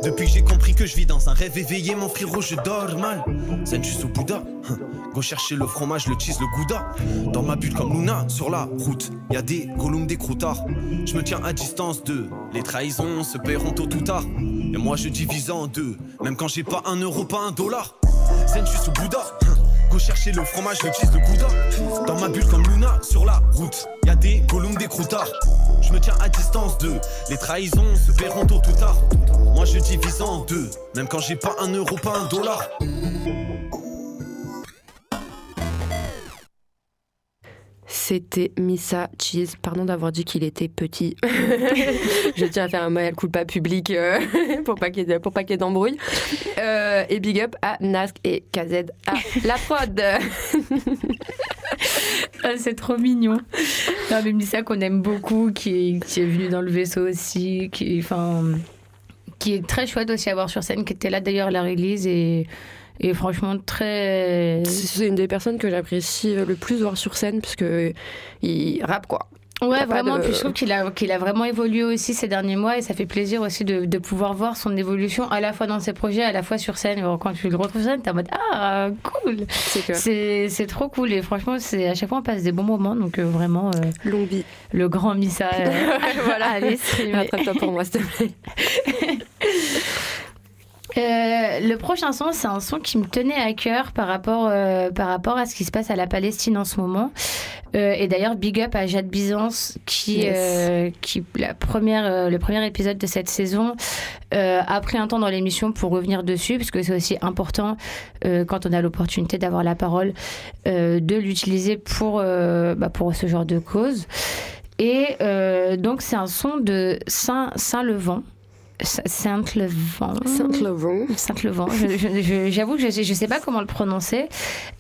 Depuis que j'ai compris que je vis dans un rêve éveillé, mon frérot, je dors mal. Zen, je suis sous Bouddha. Go chercher le fromage, le cheese, le gouda. Dans ma bulle comme Luna, sur la route, y a des golems, des croutards. Je me tiens à distance d'eux. Les trahisons se paieront tôt ou tard. Et moi, je divise en deux. Même quand j'ai pas un euro, pas un dollar. Zen, je suis sous Bouddha. Go chercher le fromage, le cheese, le gouda. Dans ma bulle comme Luna, sur la route, y a des golems, des croutards. Je me tiens à distance d'eux. Les trahisons se paieront tôt ou tard. Moi, je divise en deux. Même quand j'ai pas un euro, pas un dollar. C'était Missa Cheese. Pardon d'avoir dit qu'il était petit. [LAUGHS] je tiens à faire un mal culpa public euh, [LAUGHS] pour pas qu'il y ait, pour pas qu'il y ait d'embrouille. Euh, et big up à Nask et KZ à la prod. [LAUGHS] Ah, c'est trop mignon. Non, mais Missa qu'on aime beaucoup, qui est, qui est venue dans le vaisseau aussi, qui, enfin, qui est très chouette aussi à voir sur scène, qui était là d'ailleurs à la release et, et franchement très. C'est une des personnes que j'apprécie le plus voir sur scène parce que il rappe quoi. Ouais, vraiment. de- Puis je trouve qu'il a, qu'il a vraiment évolué aussi ces derniers mois et ça fait plaisir aussi de, de pouvoir voir son évolution à la fois dans ses projets, à la fois sur scène. Quand tu le retrouves sur scène, t'es en mode Ah, cool C'est trop cool et franchement, à chaque fois on passe des bons moments donc euh, vraiment. euh, vie. Le grand Missa. [LAUGHS] euh, voilà, allez, streamer. Rattrape-toi pour moi, s'il te plaît. [LAUGHS] Euh, le prochain son, c'est un son qui me tenait à cœur par rapport, euh, par rapport à ce qui se passe à la Palestine en ce moment. Euh, et d'ailleurs, big up à Jade Byzance, qui, Yes. qui la première, le premier épisode de cette saison, a pris un temps dans l'émission pour revenir dessus, parce que c'est aussi important quand on a l'opportunité d'avoir la parole, de l'utiliser pour, bah, pour ce genre de cause. Et donc, c'est un son de Saint- Saint-Levant. Saint-Levant. Saint-Levant. Saint-Levant. J'avoue que je ne sais pas comment le prononcer.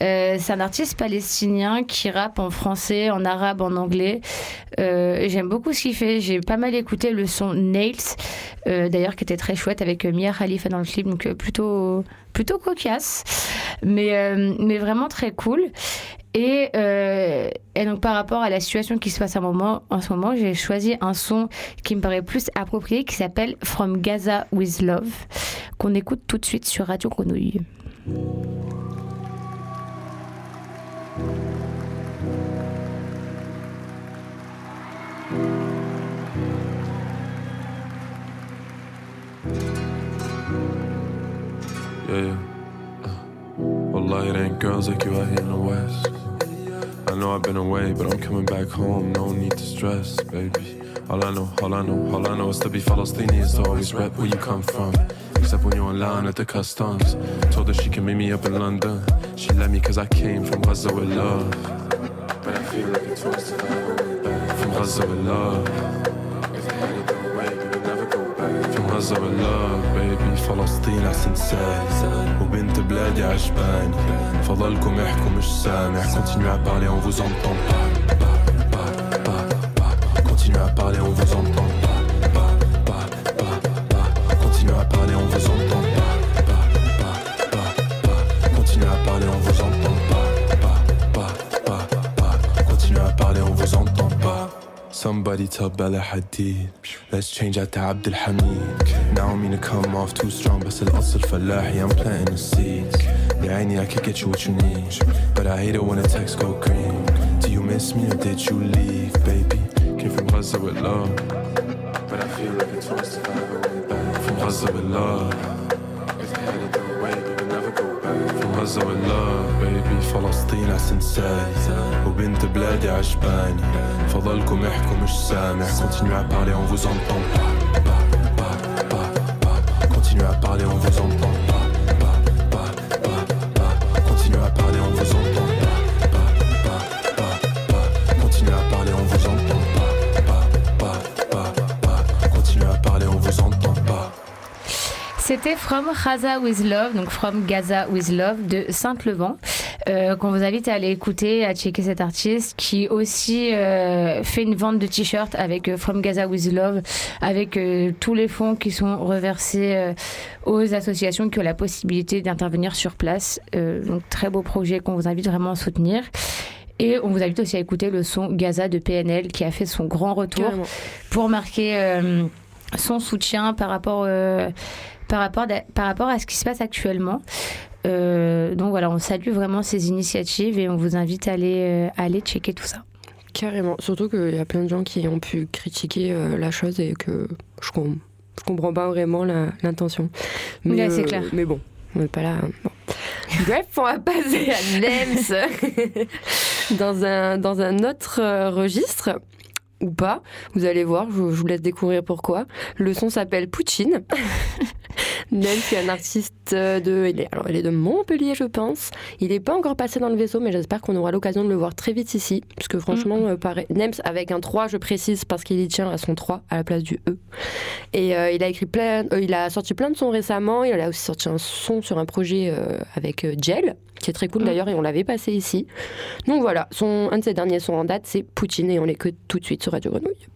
Euh, c'est un artiste palestinien qui rappe en français, en arabe, en anglais. Euh, J'aime beaucoup ce qu'il fait. J'ai pas mal écouté le son Nails, euh, d'ailleurs, qui était très chouette avec Mia Khalifa dans le clip, donc plutôt, plutôt cocasse, mais, mais vraiment très cool. Et, euh, et donc par rapport à la situation qui se passe en ce moment, j'ai choisi un son qui me paraît plus approprié, qui s'appelle From Gaza with Love, qu'on écoute tout de suite sur Radio Grenouille. I know I've been away, but I'm coming back home. No need to stress, baby. All I know, all I know, all I know is to be Palestinian is to always rep where you come from. Except when you're in line at the customs. Told her she can meet me up in London. She let me cause I came from Gaza with love. But I feel like it's twice From Gaza with love. back. From Gaza with love, baby. فلسطين أحسن ساي وبنت بلادي عجباني فضلكم احكوا مش سامع Continuez à parler, on vous entend pas Pas, Somebody tell Bella Hadid Let's change out to Abdul Hamid Now I mean to come off too strong بس الأصل فلاحي I'm planting the seeds يا عيني I could get you what you need But I hate it when the text go green Do you miss me or did you leave baby Came from Gaza with love But I feel like it's twice if I ever went back From Gaza with love غزة والله بيبي فلسطين عسنساي وبنت بلادي عجباني. فضلكم احكوا مش سامع. كنت نعبالي عن فوز انتون C'était From Gaza with Love, donc From Gaza with Love de Saint-Levant. Euh, qu'on vous invite à aller écouter, à checker cet artiste qui aussi euh, fait une vente de t-shirts avec euh, From Gaza with Love, avec euh, tous les fonds qui sont reversés aux associations qui ont la possibilité d'intervenir sur place. Donc très beau projet qu'on vous invite vraiment à soutenir. Et on vous invite aussi à écouter le son Gaza de PNL qui a fait son grand retour Carrément. pour marquer son soutien par rapport, euh, par, rapport à, par rapport à ce qui se passe actuellement. Euh, donc voilà, on salue vraiment ces initiatives et on vous invite à aller, euh, à aller checker tout ça. Carrément. Surtout qu'il y a plein de gens qui ont pu critiquer euh, la chose et que je, com- je comprends pas vraiment l'intention. C'est euh, clair. Mais bon, on n'est pas là. hein. Bon. [LAUGHS] Bref, on va passer à Nems [LAUGHS] dans, un, dans un autre registre. Ou pas, vous allez voir, je, vous laisse découvrir pourquoi. Le son s'appelle Poutine. [LAUGHS] Nems, qui est un artiste de. Il est, alors, il est de Montpellier, je pense. Il n'est pas encore passé dans le vaisseau, mais j'espère qu'on aura l'occasion de le voir très vite ici. Parce que franchement, euh, pareil. Nems avec un 3, je précise, parce qu'il y tient à son 3 à la place du E. Et euh, il a écrit plein. euh, il a sorti plein de sons récemment. Il a aussi sorti un son sur un projet euh, avec euh, Gel, qui est très cool d'ailleurs, et on l'avait passé ici. Donc voilà, son, un de ses derniers sons en date, c'est Poutine, et on l'écoute tout de suite sur Radio Grenouille.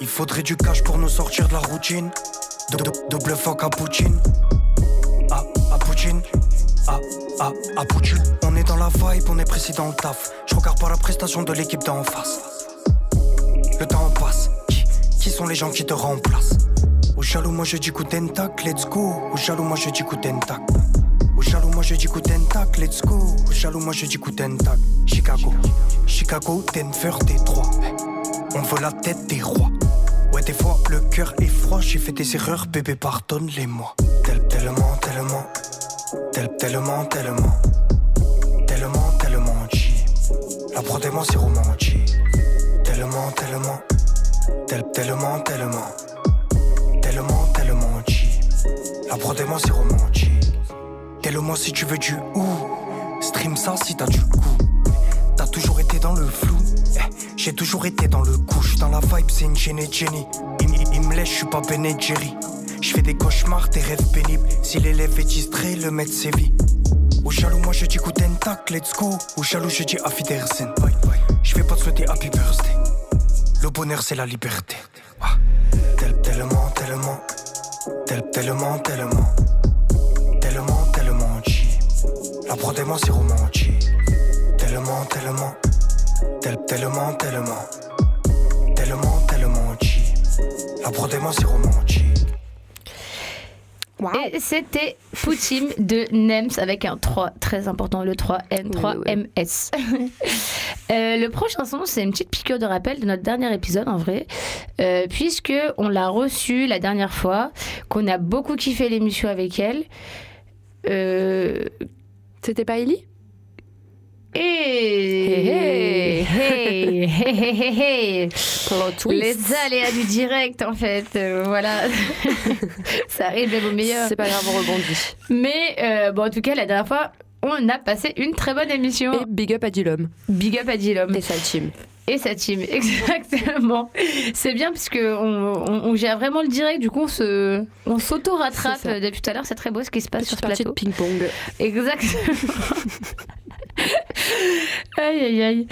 Il faudrait du cash pour nous sortir de la routine. Double fuck à Poutine. Ah, à Poutine. Ah, ah, Poutine. On est dans la vibe, on est précis dans le taf. Je regarde pas la prestation de l'équipe d'en face. Le temps passe. Qui, qui sont les gens qui te remplacent? Au jaloux, moi je dis coup d'entac, let's go. Au jaloux, moi je dis coup d'entac. Au jaloux, moi je dis coup d'entac, let's go. Au jaloux, moi je dis coup d'entac. Chicago, Chicago, Denver, Détroit. On veut la tête des rois. Ouais, des fois le cœur est froid. J'ai fait des erreurs, bébé, pardonne-les-moi. Tel, tellement, tellement. Tel, tellement, tellement. Tellement, tellement cheap. La prod moi, c'est romantique. Tellement, tellement. Tel, tellement, tellement. Tellement, tellement cheap. La prod moi, c'est romantique. Telle-moi si tu veux du ou. Stream ça si t'as du goût. T'as toujours été dans le flou. Eh, J'ai toujours été dans le coup. J'suis dans la vibe, c'est une Jenny Jenny. Il, il- me laisse, j'suis pas Ben et Jerry. J'fais des cauchemars, des rêves pénibles. Si l'élève est distrait, le maître sévit. Au jaloux, moi je dis coup tac, let's go. Au jaloux, je dis Afi Dersen. Bye bye. J'vais pas te souhaiter happy birthday. Le bonheur, c'est la liberté. Ouah. Tel, tellement, tellement. Tel, tellement, tellement. Tellement, tellement cheap. La prod et moi, c'est romantique. Tellement, tellement. Tel, tellement, tellement. Tellement, tellement cheap. La prod et moi, c'est romantique. Et c'était Poutim de Nems avec un 3 très important, le 3 M, 3 MS. [LAUGHS] Euh, le prochain son, c'est une petite piqûre de rappel de notre dernier épisode en vrai, euh, puisque on l'a reçue la dernière fois, qu'on a beaucoup kiffé l'émission avec elle. Euh, C'était pas Ellie? Hey, hey, hey, hey, hey, hey. Les aléas du direct, en fait. euh, voilà. [LAUGHS] Ça arrive même au meilleur. C'est pas grave, on rebondit. Mais euh, bon, en tout cas, la dernière fois, on a passé une très bonne émission. Et big up à Dilom. Big up à Dilom. Et sa team. Et sa team, [LAUGHS] exactement. C'est bien parce que on, on- on gère vraiment le direct, du coup on se, on s'auto-rattrape C'est ça. depuis tout à l'heure. C'est très beau ce qui se passe sur ce plateau. de ping-pong. Exactement. [LAUGHS] [LAUGHS] aïe aïe aïe.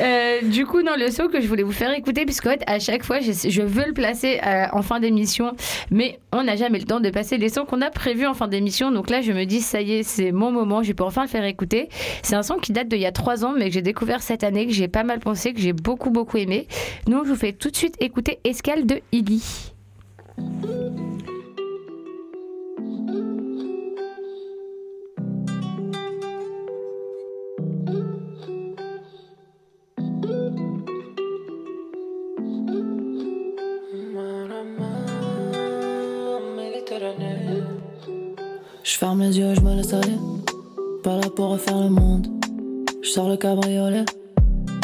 Euh, du coup, non, le son que je voulais vous faire écouter, puisqu'en fait, à chaque fois, je, je veux le placer euh, en fin d'émission, mais on n'a jamais le temps de passer les sons qu'on a prévus en fin d'émission. Donc là, je me dis, ça y est, c'est mon moment, je peux enfin le faire écouter. C'est un son qui date d'il y a trois ans, mais que j'ai découvert cette année, que j'ai pas mal pensé, que j'ai beaucoup, beaucoup aimé. Donc, je vous fais tout de suite écouter Escale de Illy. Je ferme les yeux je me laisse aller. Pas là pour refaire le monde. Je sors le cabriolet.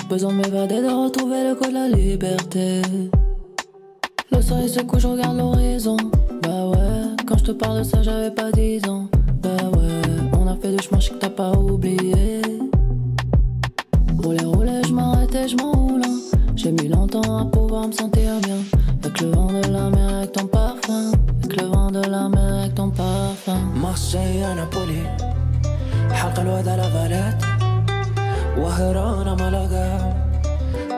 Besoin de m'évader, de retrouver le goût de la liberté. Le soleil se couche, je regarde l'horizon. Bah ouais, quand je te parle de ça, j'avais pas 10 ans. Bah ouais, on a fait du chemin, je que t'as pas oublié. Rouler, rouler, je m'arrête et je m'enroule. hein. J'ai mis longtemps à pouvoir me sentir bien. Avec le vent de la mer, avec ton parfum. Avec le vent de la mer, avec ton parfum. Marseille à Napoli حلقة الوضع لافاليت وهران ملاقا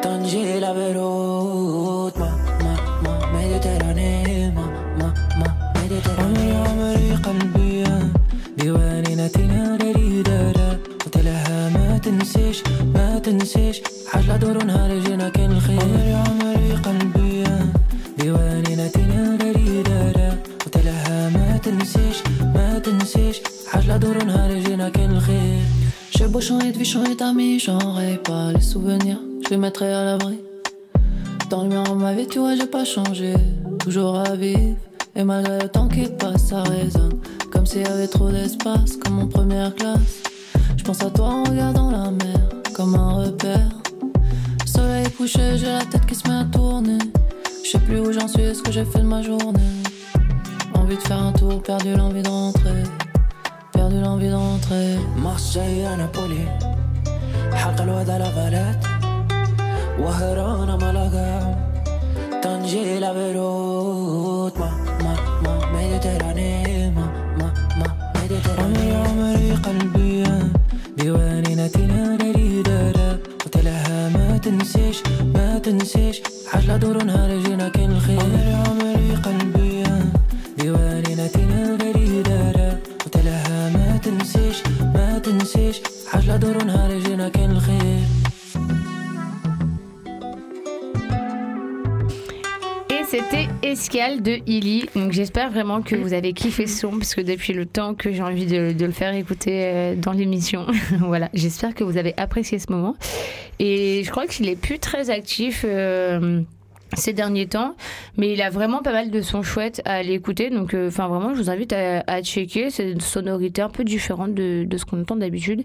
طنجي لبيروت ما ما ما ميديتراني ما ما ما ميديتراني عمري عمري قلبي que vous avez kiffé ce son, parce que depuis le temps que j'ai envie de, de le faire écouter euh, dans l'émission. [LAUGHS] voilà, j'espère que vous avez apprécié ce moment. Et je crois qu'il est plus très actif. euh, ces derniers temps, mais il a vraiment pas mal de sons chouettes à aller écouter. Donc, euh, enfin, vraiment, je vous invite à, à checker. C'est une sonorité un peu différente de, de ce qu'on entend d'habitude.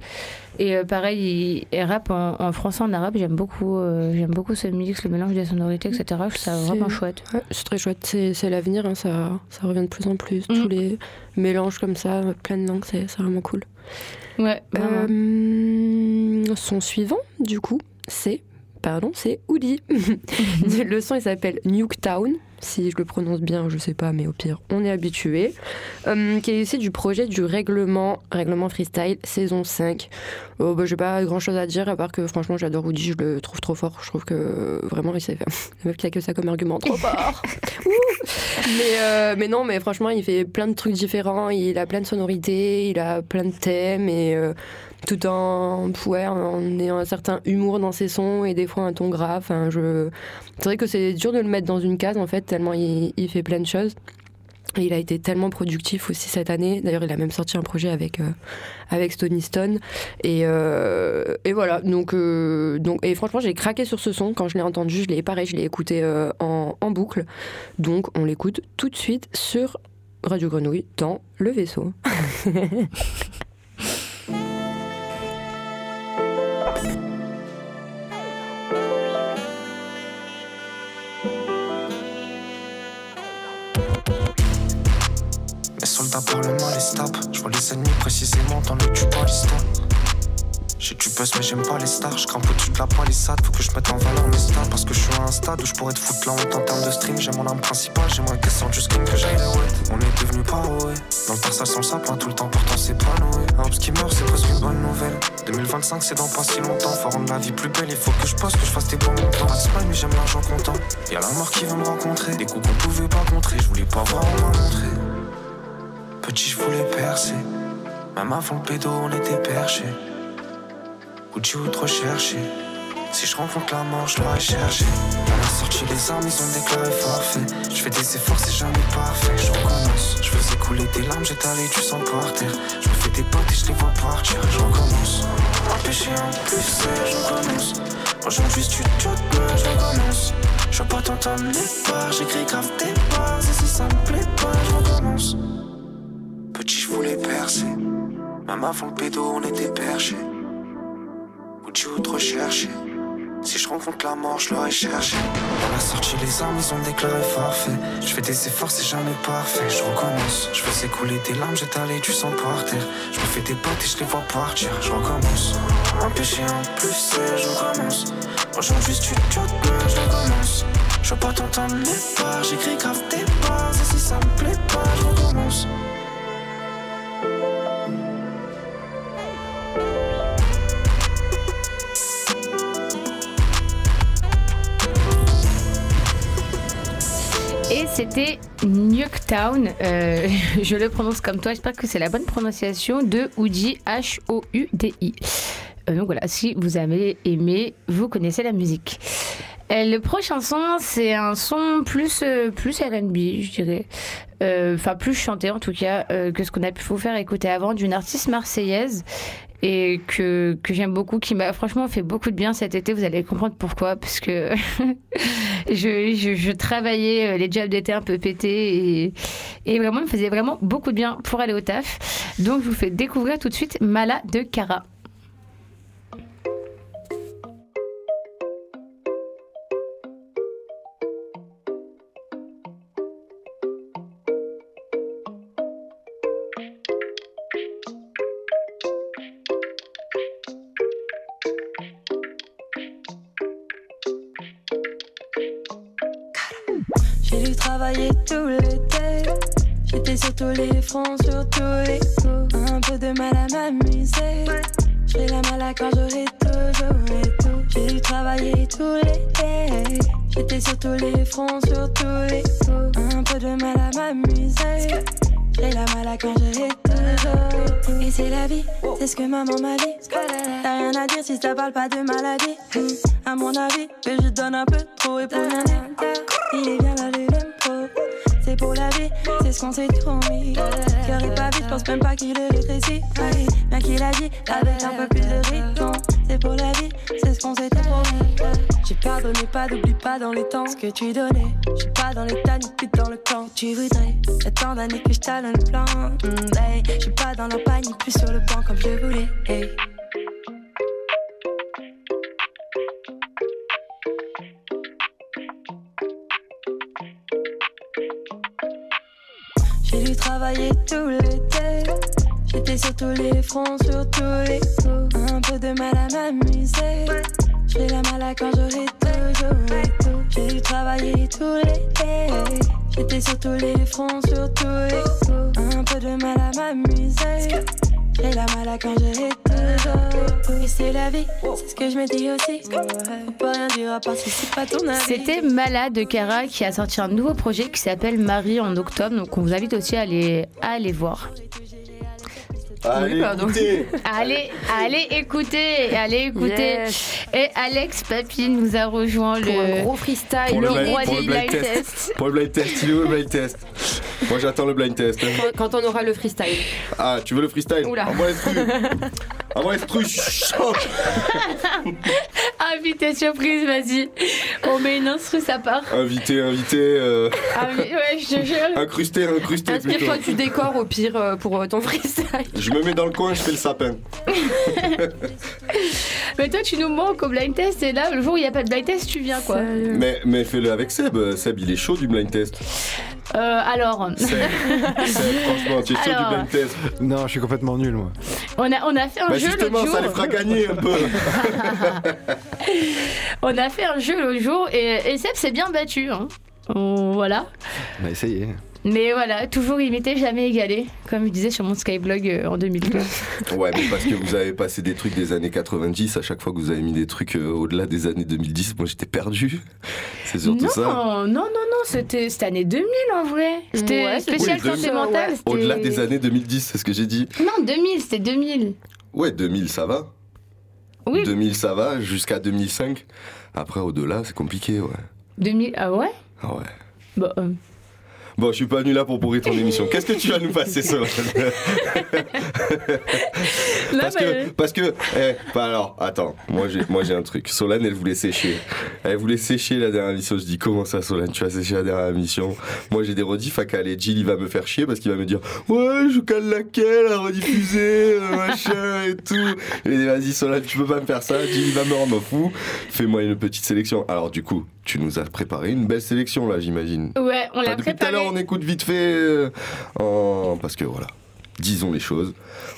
Et euh, pareil, il, il rappe en, en français, en arabe. J'aime beaucoup, euh, j'aime beaucoup ce mix, le mélange des sonorités, etc. Je trouve ça vraiment chouette. ouais, c'est très chouette, c'est l'avenir, hein, ça, ça revient de plus en plus. Tous les mélanges comme ça, plein de langues, c'est vraiment cool. Ouais, vraiment. Son suivant, du coup, c'est. Pardon, c'est Oudi. [LAUGHS] [LAUGHS] le son, il s'appelle Nuketown. Si je le prononce bien, je sais pas, mais au pire, on est habitué. Euh, qui est issu du projet du règlement, règlement freestyle, saison 5. Oh, bah, j'ai pas grand chose à dire, à part que franchement, j'adore Woody, je le trouve trop fort. Je trouve que euh, vraiment, il sait faire. La meuf qui a que ça comme argument, trop fort. [LAUGHS] Mais, euh, mais non, mais franchement, il fait plein de trucs différents. Il a plein de sonorités, il a plein de thèmes et euh, tout en, ouais, en ayant un certain humour dans ses sons et des fois un ton grave. Enfin, je... C'est vrai que c'est dur de le mettre dans une case en fait, tellement il, il fait plein de choses. Et il a été tellement productif aussi cette année. D'ailleurs, il a même sorti un projet avec, euh, avec Stony Stone. Et, euh, et voilà. Donc, euh, donc, et franchement, j'ai craqué sur ce son. Quand je l'ai entendu, je l'ai pareil, je l'ai écouté en, en boucle. Donc, on l'écoute tout de suite sur Radio Grenouille dans le vaisseau. [LAUGHS] Soldats parlent mal et tapent. Je vois les ennemis précisément dans le tube. J'ai du buzz mais j'aime pas les stars. Je grimpe au-dessus de la palissade. Faut que je mette en valeur mes stats. Parce que je suis à un stade où je pourrais te foutre la honte en termes de stream. J'ai mon arme principale. J'aimerais qu'elle sorte du screen que j'aille. On est devenu pas ouais. Dans le persal sans sapin tout le temps. Pourtant Noé. Un homme qui meurt c'est presque une bonne nouvelle. 2025 c'est dans pas si longtemps. Faut rendre la vie plus belle. Il faut que je poste, que je fasse des bons montants. Pas mais j'aime l'argent content. Y'a la mort qui veut me rencontrer. Des coups qu'on pouvait pas contrer. Je voulais pas voir on m'a montré. Petit, je voulais percer. Même avant le pédo, on était perchés. Où tu ou trop chercher. Si je rencontre la mort, je l'aurais cherché. On a sorti les armes, ils ont déclaré forfait. Je fais des efforts, c'est jamais parfait. Je recommence. Je faisais couler des larmes, j'étalais du sang par terre. Je me fais des potes et je les vois partir. Je recommence. Un péché en plus, je recommence. Aujourd'hui, tu te je recommence. Je veux pas t'entendre les barres, j'écris grave tes bases. Et si ça me plaît pas, je recommence. Voulais percer. Même avant le pédo, on était perchés. Où tu ou trop chercher. Si je rencontre la mort, je l'aurais cherché. On a sorti les armes, ils ont déclaré forfait. Je fais des efforts, c'est jamais parfait. Je recommence. Je faisais couler des larmes, j'étalais du sang par terre. Je me fais des potes et je les vois partir. Je recommence. Un péché en plus, c'est je recommence. Aujourd'hui, tu te je recommence. Je veux pas t'entendre les barres, j'écris grave tes bases. Et si ça me plaît pas, je recommence. C'était Nuketown, euh, [LAUGHS] je le prononce comme toi, j'espère que c'est la bonne prononciation de Houdi, H-O-U-D-I. Euh, donc voilà, si vous avez aimé, vous connaissez la musique. Le prochain son, c'est un son plus, euh, plus RB, je dirais. Enfin, plus chanté en tout cas que ce qu'on a pu vous faire écouter avant d'une artiste marseillaise et que, que j'aime beaucoup, qui m'a franchement fait beaucoup de bien cet été. Vous allez comprendre pourquoi, parce que [LAUGHS] je, je, je travaillais euh, les jobs d'été un peu pétés et, et vraiment, me faisait vraiment beaucoup de bien pour aller au taf. Donc, je vous fais découvrir tout de suite Mala de Cara. Travailler tout l'été. J'étais sur tous les fronts, sur tous les coups. Un peu de mal à m'amuser. J'ai la mal à quand j'aurai tout, j'aurai tout. J'ai dû travailler tout l'été. J'étais sur tous les fronts, sur tous les coups. Un peu de mal à m'amuser. J'ai la mal à quand j'aurai tout. Et c'est la vie, c'est ce que maman m'a dit. T'as rien à dire si ça parle pas de maladie. À mon avis, je donne un peu trop et pour rien. Il est bien là c'est ce qu'on s'est promis. Cœur est pas vite, pense même pas qu'il est rétréci. Bien qu'il a dit, avec un peu plus de rythme. C'est pour la vie, c'est ce qu'on s'est promis. J'ai pardonné, pas d'oubli, pas dans les temps. Ce que tu donnais, j'suis pas dans l'état ni plus dans le camp. Tu voudrais, y'a tant d'années que j't'alonne le plan. Mm, hey, j'suis pas dans la ni plus sur le banc comme je voulais. Hey. J'étais sur tous les fronts, sur tous les coups. Un peu de mal à m'amuser. J'ai la mal à quand j'aurai tout, j'aurai tout. J'ai dû travailler tout l'été. J'étais sur tous les fronts, sur tous les coups. Un peu de mal à m'amuser. J'ai la mal à quand j'aurai c'est la vie, c'est ce que je me dis aussi. C'était Mala de Cara qui a sorti un nouveau projet qui s'appelle Marie en octobre. Donc on vous invite aussi à aller, à aller voir. Allez, écoutez. [LAUGHS] allez, allez écouter, allez écouter. Et Alex Papi nous a rejoint Pour le un gros freestyle, Pour le blind- roi le blind blind test. test. Pour le blind test, il est où le blind test Moi j'attends le blind test. Quand, quand on aura le freestyle. Ah, tu veux le freestyle Oula. [LAUGHS] L'instru. chut. [LAUGHS] Invité surprise, vas-y. On met une instru, ça part. Invité, invité. euh, Ah oui, ouais, je te jure. Incrusté, incrusté. Inspire-toi du décor au pire euh, pour euh, ton [LAUGHS] freestyle. Je me mets dans le coin, je fais le sapin. [LAUGHS] Mais toi, tu nous manques au blind test et là, le jour où il n'y a pas de blind test, tu viens quoi. Mais, mais fais-le avec Seb. Seb, il est chaud du blind test. Euh, alors. Franchement, tu es chaud Alors. du blind test. Non, je suis complètement nul, moi. On a, on a fait un Bah jeu justement, l'autre ça jour. les fera gagner un peu. [LAUGHS] On a fait un jeu l'autre jour et, et Seb s'est bien battu. Hein. On- voilà. On a essayé. Mais voilà, toujours imité, jamais égalé, comme il disait sur mon Skyblog euh, en 2012. [LAUGHS] Ouais, mais parce que vous avez passé des trucs des années 90, à chaque fois que vous avez mis des trucs euh, au-delà des années 2010, moi j'étais perdu. [LAUGHS] C'est surtout non, ça. non, non, non, c'était cette année 2000 en vrai. C'était Ouais, spécial Oui, santé 2000, mentale. c'était- Au-delà des années 2010, c'est ce que j'ai dit. Non, 2000, c'était 2000. Ouais, 2000, ça va. Oui. 2000, ça va, jusqu'à 2005. Après, au-delà, c'est compliqué, ouais. 2000, ah ouais? Ah ouais. Bah, euh, Bon, je suis pas venu là pour pourrir ton émission. Qu'est-ce que tu vas nous passer, Solène [LAUGHS] Parce que, parce que, eh, bah alors, attends, moi j'ai, moi j'ai un truc. Solène, elle voulait sécher. Elle voulait sécher la dernière émission. Je dis, comment ça, Solène, tu vas sécher la dernière émission? Moi j'ai des rediffs à caler. Jill, il va me faire chier parce qu'il va me dire, ouais, je cale laquelle à rediffuser, euh, machin et tout. Et vas-y, Solène, tu peux pas me faire ça. Jill, il va me rendre fou. Fais-moi une petite sélection. Alors, du coup, tu nous as préparé une belle sélection là, j'imagine. Ouais, on Enfin, l'a depuis tout à préparé. l'heure, on écoute vite fait euh, en... parce que voilà. Disons les choses.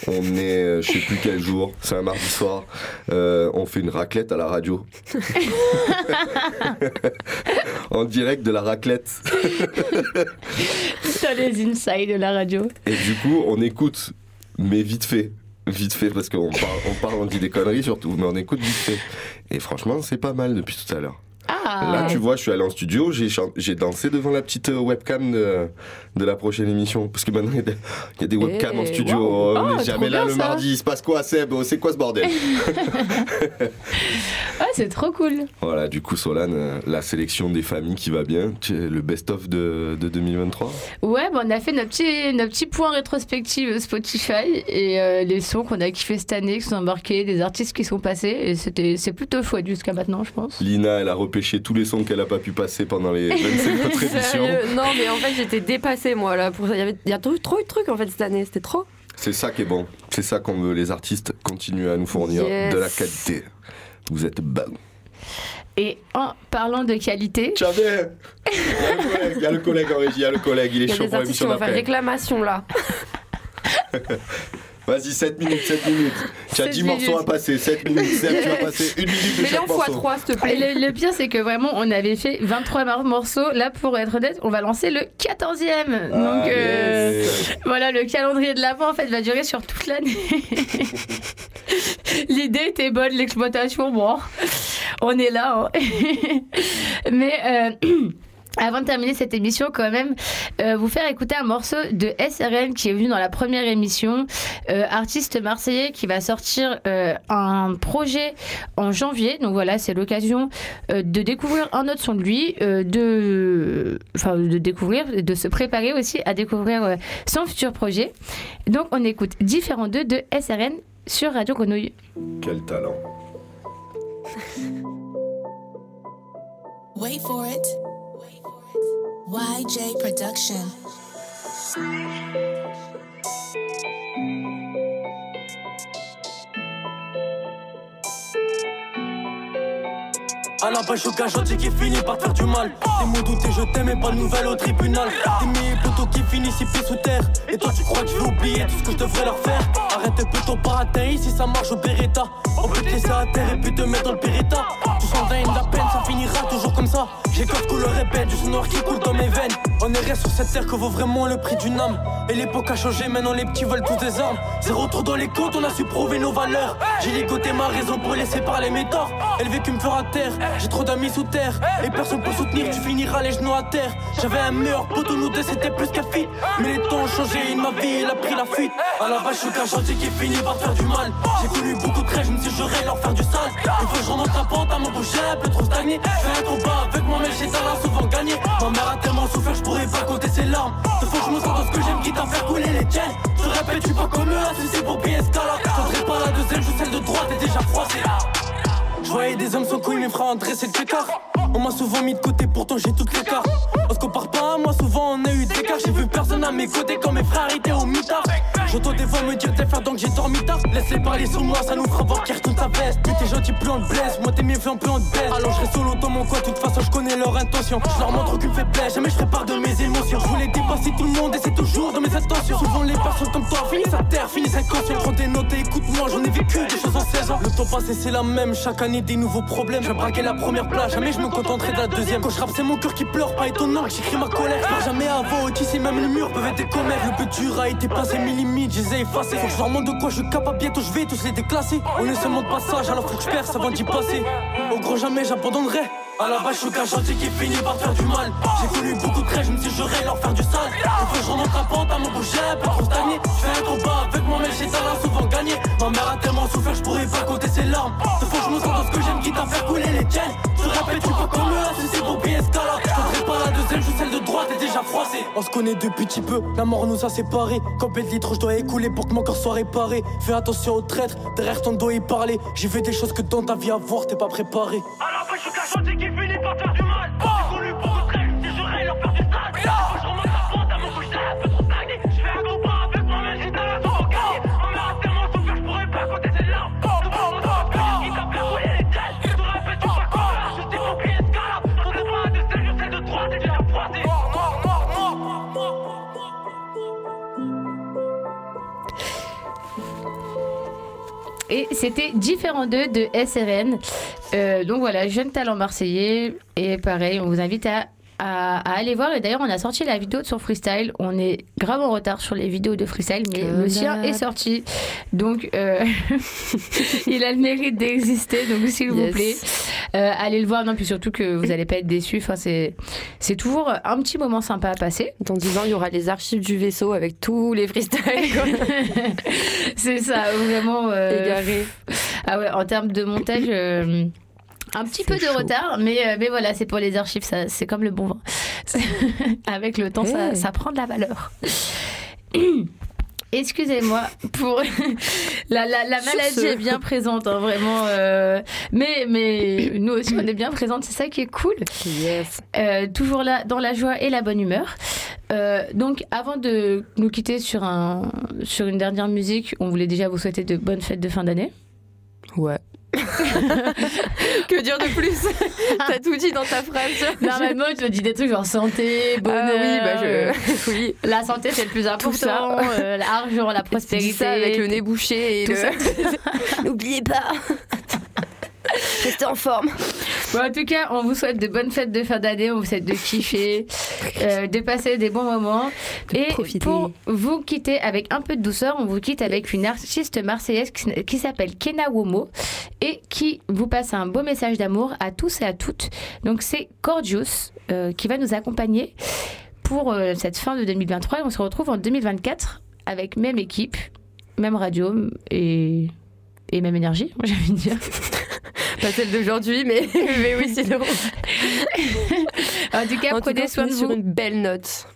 On est, euh, je sais plus quel jour, c'est un mardi soir. Euh, on fait une raclette à la radio. [LAUGHS] en direct de la raclette. T'as les insides de la radio. Et du coup, on écoute, mais vite fait. Vite fait, parce qu'on parle, on parle, on dit des conneries surtout, mais on écoute vite fait. Et franchement, c'est pas mal depuis tout à l'heure. Ah Là, tu vois, je suis allé en studio, j'ai dansé devant la petite euh, webcam de, de la prochaine émission. Parce que maintenant, il y a des, il y a des webcams en Eh, studio. wow. On n'est jamais trop là le ça. mardi. Il se passe quoi, Seb? Oh, C'est quoi ce bordel? [LAUGHS] Ouais, c'est trop cool. Voilà, du coup, Solane, euh, la sélection des familles qui va bien. Le best-of de, de 2023. Ouais, bah, on a fait notre petit, notre petit point rétrospective Spotify et euh, les sons qu'on a kiffé cette année, qui sont embarqués, des artistes qui sont passés. Et c'était, c'est plutôt chouette jusqu'à maintenant, je pense. Lina, elle a repêché tous les sons qu'elle a pas pu passer pendant les 25 [LAUGHS] autres émissions. Non, mais en fait, j'étais dépassée, moi, là. Pour... Il y, avait... il y a trop, trop eu de trucs, en fait, cette année. C'était trop. C'est ça qui est bon. C'est ça qu'on veut. Les artistes continuent à nous fournir Yes. de la qualité. Vous êtes bons. Et en parlant de qualité. Tiens, [LAUGHS] Il y a le collègue en régie, il y a le collègue, il est Il y a chaud des pour artistes qui l'émission vont faire réclamation, là. [LAUGHS] Vas-y, 7 minutes, 7 minutes. [LAUGHS] Tu as Sept 10 morceaux minutes. à passer, 7 minutes. Seb, tu vas passer une minute de Mets-les chaque en morceau. x3, s'il te plaît. le, le pire, c'est que vraiment, on avait fait 23 mar- morceaux. Là, pour être honnête, on va lancer le 14e. Donc, euh, voilà, le calendrier de l'avant, en fait, va durer sur toute l'année. [LAUGHS] L'idée était bonne, l'exploitation, bon, on est là. hein. [LAUGHS] Mais. euh, [CLEARS THROAT] Avant de terminer cette émission, quand même, euh, vous faire écouter un morceau de SRL qui est venu dans la première émission, euh, artiste marseillais qui va sortir euh, un projet en janvier. Donc voilà, c'est l'occasion euh, de découvrir un autre son de lui, euh, de, enfin, de découvrir, de se préparer aussi à découvrir euh, son futur projet. Donc on écoute Différents 2 de SRN sur Radio Grenouille. Quel talent. Wait for it. YJ Production. À la pêche au cachotier qui finit par faire du mal. Des mots doutés, je t'aime et pas de nouvelles au tribunal. Des milliers poteaux qui finissent ici sous terre. Et toi, tu crois que je vais oublier tout ce que je devrais leur faire? Arrête tes plutôt baratin ici, ça marche au Beretta. On peut te laisser à terre et puis te mettre dans le Beretta. Tu sens de la peine, ça finira toujours comme ça. J'ai cœur couleur épais, du sang noir qui coule dans mes veines. On est reste sur cette terre que vaut vraiment le prix d'une âme. Et l'époque a changé, maintenant les petits veulent tous des armes. Zéro tour dans les comptes, on a su prouver nos valeurs. J'ai ligoté ma raison pour laisser parler mes torts. Et le vécu me fera taire. J'ai trop d'amis sous terre et personne pour soutenir, tu finiras les genoux à terre. J'avais un meilleur poteau, nous deux c'était plus qu'un fit. Mais les temps ont changé, ma vie elle a pris la fuite. À la base, je suis qu'un gentil qui finit par faire du mal. J'ai connu beaucoup de je me suis juré leur faire du sale. Il faut que je remonte la pente à mon boucher, un peu trop stagné. Fais un combat avec moi-même, j'ai ça là souvent gagné. Ma mère a tellement souffert, je pourrais pas compter ses larmes. De faut que je me sens dans ce que j'aime, quitte à faire couler les tiennes. Je te répète, tu pas comme eux, c'est pour bien escalade. J'entrerai pas la deuxième, je celle de droite est déjà froissée. Je voyais des hommes sans couilles, mes frères dressé le pécard. On m'a souvent mis de côté, pourtant j'ai toutes les cartes. On se compare pas, moi souvent on a eu des cas. J'ai vu personne à mes côtés quand mes frères étaient au mitard. J'entends des voix me dire t'es faire donc j'ai dormi tard. Laisse-les parler sur moi, ça nous fera voir qui retourne sa veste. Plus t'es gentil, plus on te blesse. Moi t'es fait, plus on te baisse. Alors je reste solo dans mon coin, de toute façon je connais leur intention. Je leur montre aucune faiblesse, jamais je part de mes émotions. Je voulais dépasser tout le monde et c'est toujours dans mes intentions. Souvent les personnes comme toi finissent à terre, finissent inconscients. Prends tes notes et écoute-moi, j'en ai vécu des choses en 16 ans. Le temps passé c'est la même, chaque année des nouveaux problèmes. Je braquer la première place, jamais je me contenterai de la deuxième. Quand je rappe, c'est mon cœur qui pleure, pas étonnant que j'écris ma colère. Je jamais avant, ici même le mur peuvent être des commères. Le plus dur a été passé, mes limites, je les ai effacées. Faut que je leur montre de quoi je capable, bientôt je vais tous les déclasser. On est seulement de passage, alors faut que je perce avant d'y passer. Au grand jamais j'abandonnerai. À la base, je suis qu'un gentil qui finit par faire du mal. J'ai connu beaucoup de rêves, je me suis juré leur faire du sale. Faut que je remonte la pente à mon boucher, peu trop stagné. Je fais un combat avec moi-même, j'ai ça là souvent gagné. Ma mère a tellement souffert, je pourrais pas compter ses larmes. Faut que je me sens dans ce que j'aime, quitte à faire couler les tiennes. Je te rappelle, tu pas comme eux, si c'est pour escalade. Je pas la deuxième, je celle de droite est déjà froissée. On se connaît depuis petit peu, la mort nous a séparés. Combien de litres je dois écouler pour que mon corps soit réparé. Fais attention aux traîtres, derrière ton dos y parler. J'ai vu des choses que dans ta vie à voir, t'es pas préparé. Alors, je suis finit par faire du mal. Beaucoup de rêves, j'ai juré leur du sale. Et c'était Différent 2 de SRN. Euh, donc voilà, jeune talent marseillais. Et pareil, on vous invite à, à- à aller voir. Et d'ailleurs, on a sorti la vidéo de son freestyle. On est grave en retard sur les vidéos de freestyle, mais le sien est sorti. Donc, euh, [LAUGHS] il a le mérite d'exister. Donc, s'il vous plaît, euh, allez le voir. Non, puis surtout que vous n'allez pas être déçus. Enfin, c'est, c'est toujours un petit moment sympa à passer. Dans 10 ans, il y aura les archives du vaisseau avec tous les freestyles. [LAUGHS] c'est ça, vraiment. euh, Égaré. Ah ouais, en termes de montage. Un petit peu de retard, mais, euh, mais voilà, c'est pour les archives, ça, c'est comme le bon vin. [LAUGHS] Avec le temps, ça, Hey. ça prend de la valeur. [CLEARS THROAT] Excusez-moi pour [LAUGHS] la, la, maladie est bien présente, hein, vraiment. euh, mais, mais nous aussi, on est bien présente, c'est ça qui est cool. Yes. Euh, toujours là, dans la joie et la bonne humeur. Euh, donc, avant de nous quitter sur, un, sur une dernière musique, on voulait déjà vous souhaiter de bonnes fêtes de fin d'année. Ouais. [LAUGHS] que dire de plus? T'as tout dit dans ta phrase. Normalement, je te dis des trucs genre santé, bonheur. Ah oui, bah je- euh, oui. La santé, c'est le plus important. euh, L'argent, la [LAUGHS] prospérité. ça avec le nez bouché et Tout le... [LAUGHS] N'oubliez pas [LAUGHS] Restez en forme. Bon, en tout cas, on vous souhaite de bonnes fêtes de fin d'année, on vous souhaite de kiffer, euh, de passer des bons moments. Et pour vous quitter avec un peu de douceur, on vous quitte avec une artiste marseillaise qui, qui s'appelle Kena Womo et qui vous passe un beau message d'amour à tous et à toutes. Donc c'est Cordius euh, qui va nous accompagner pour euh, cette fin de 2023 et on se retrouve en 2024 avec même équipe, même radio et, et même énergie, j'ai envie de dire. [LAUGHS] Pas celle d'aujourd'hui, mais, mais oui, c'est drôle. En tout cas, En tout prenez cas, soin de finit sur vous. une belle note.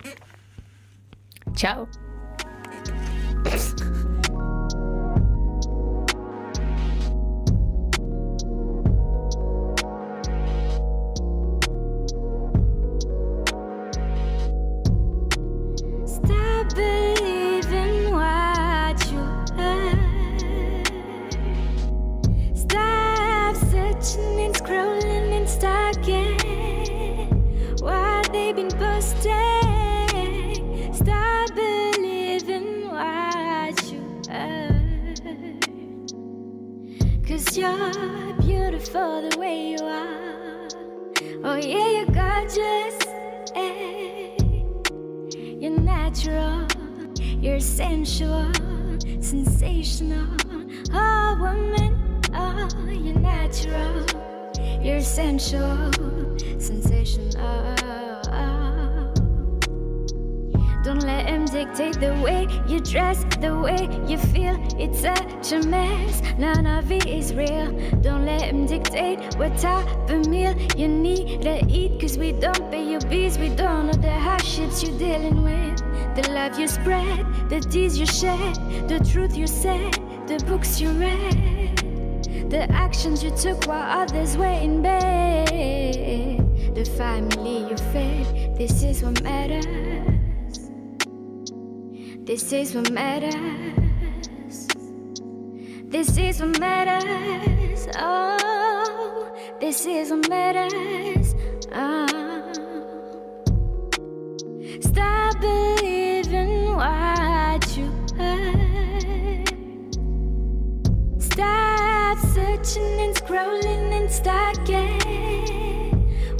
Ciao. Stop Searching and scrolling and stalking what they've been posting. Stop believing what you heard. Cause you're beautiful the way you are. Oh, yeah, you're gorgeous. eh. You're natural, you're sensual, sensational. Oh, woman, oh, you're natural, You're essential, sensational. Don't let him dictate the way you dress, the way you feel. It's such a mess. None of it is real. Don't let him dictate what type of meal you need to eat. Cause we don't pay your bills, we don't know the hardships you're dealing with. The love you spread, the tears you shed, the truth you said, the books you read, the actions you took while others were in bed, the family you fed. This is what matters. This is what matters. This is what matters. Oh, this is what matters. Oh. Stop believing Searching and scrolling and stalking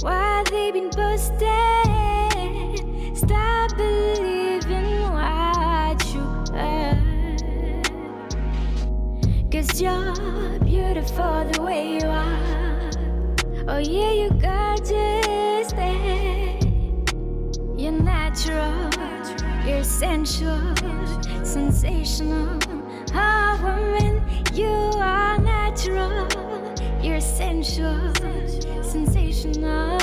while they've been posted. Stop believing what you heard. Cause you're beautiful the way you are. Oh, yeah, you gorgeous. There. You're natural, you're sensual, sensational. Oh, woman, you are natural, you're sensual, sensational.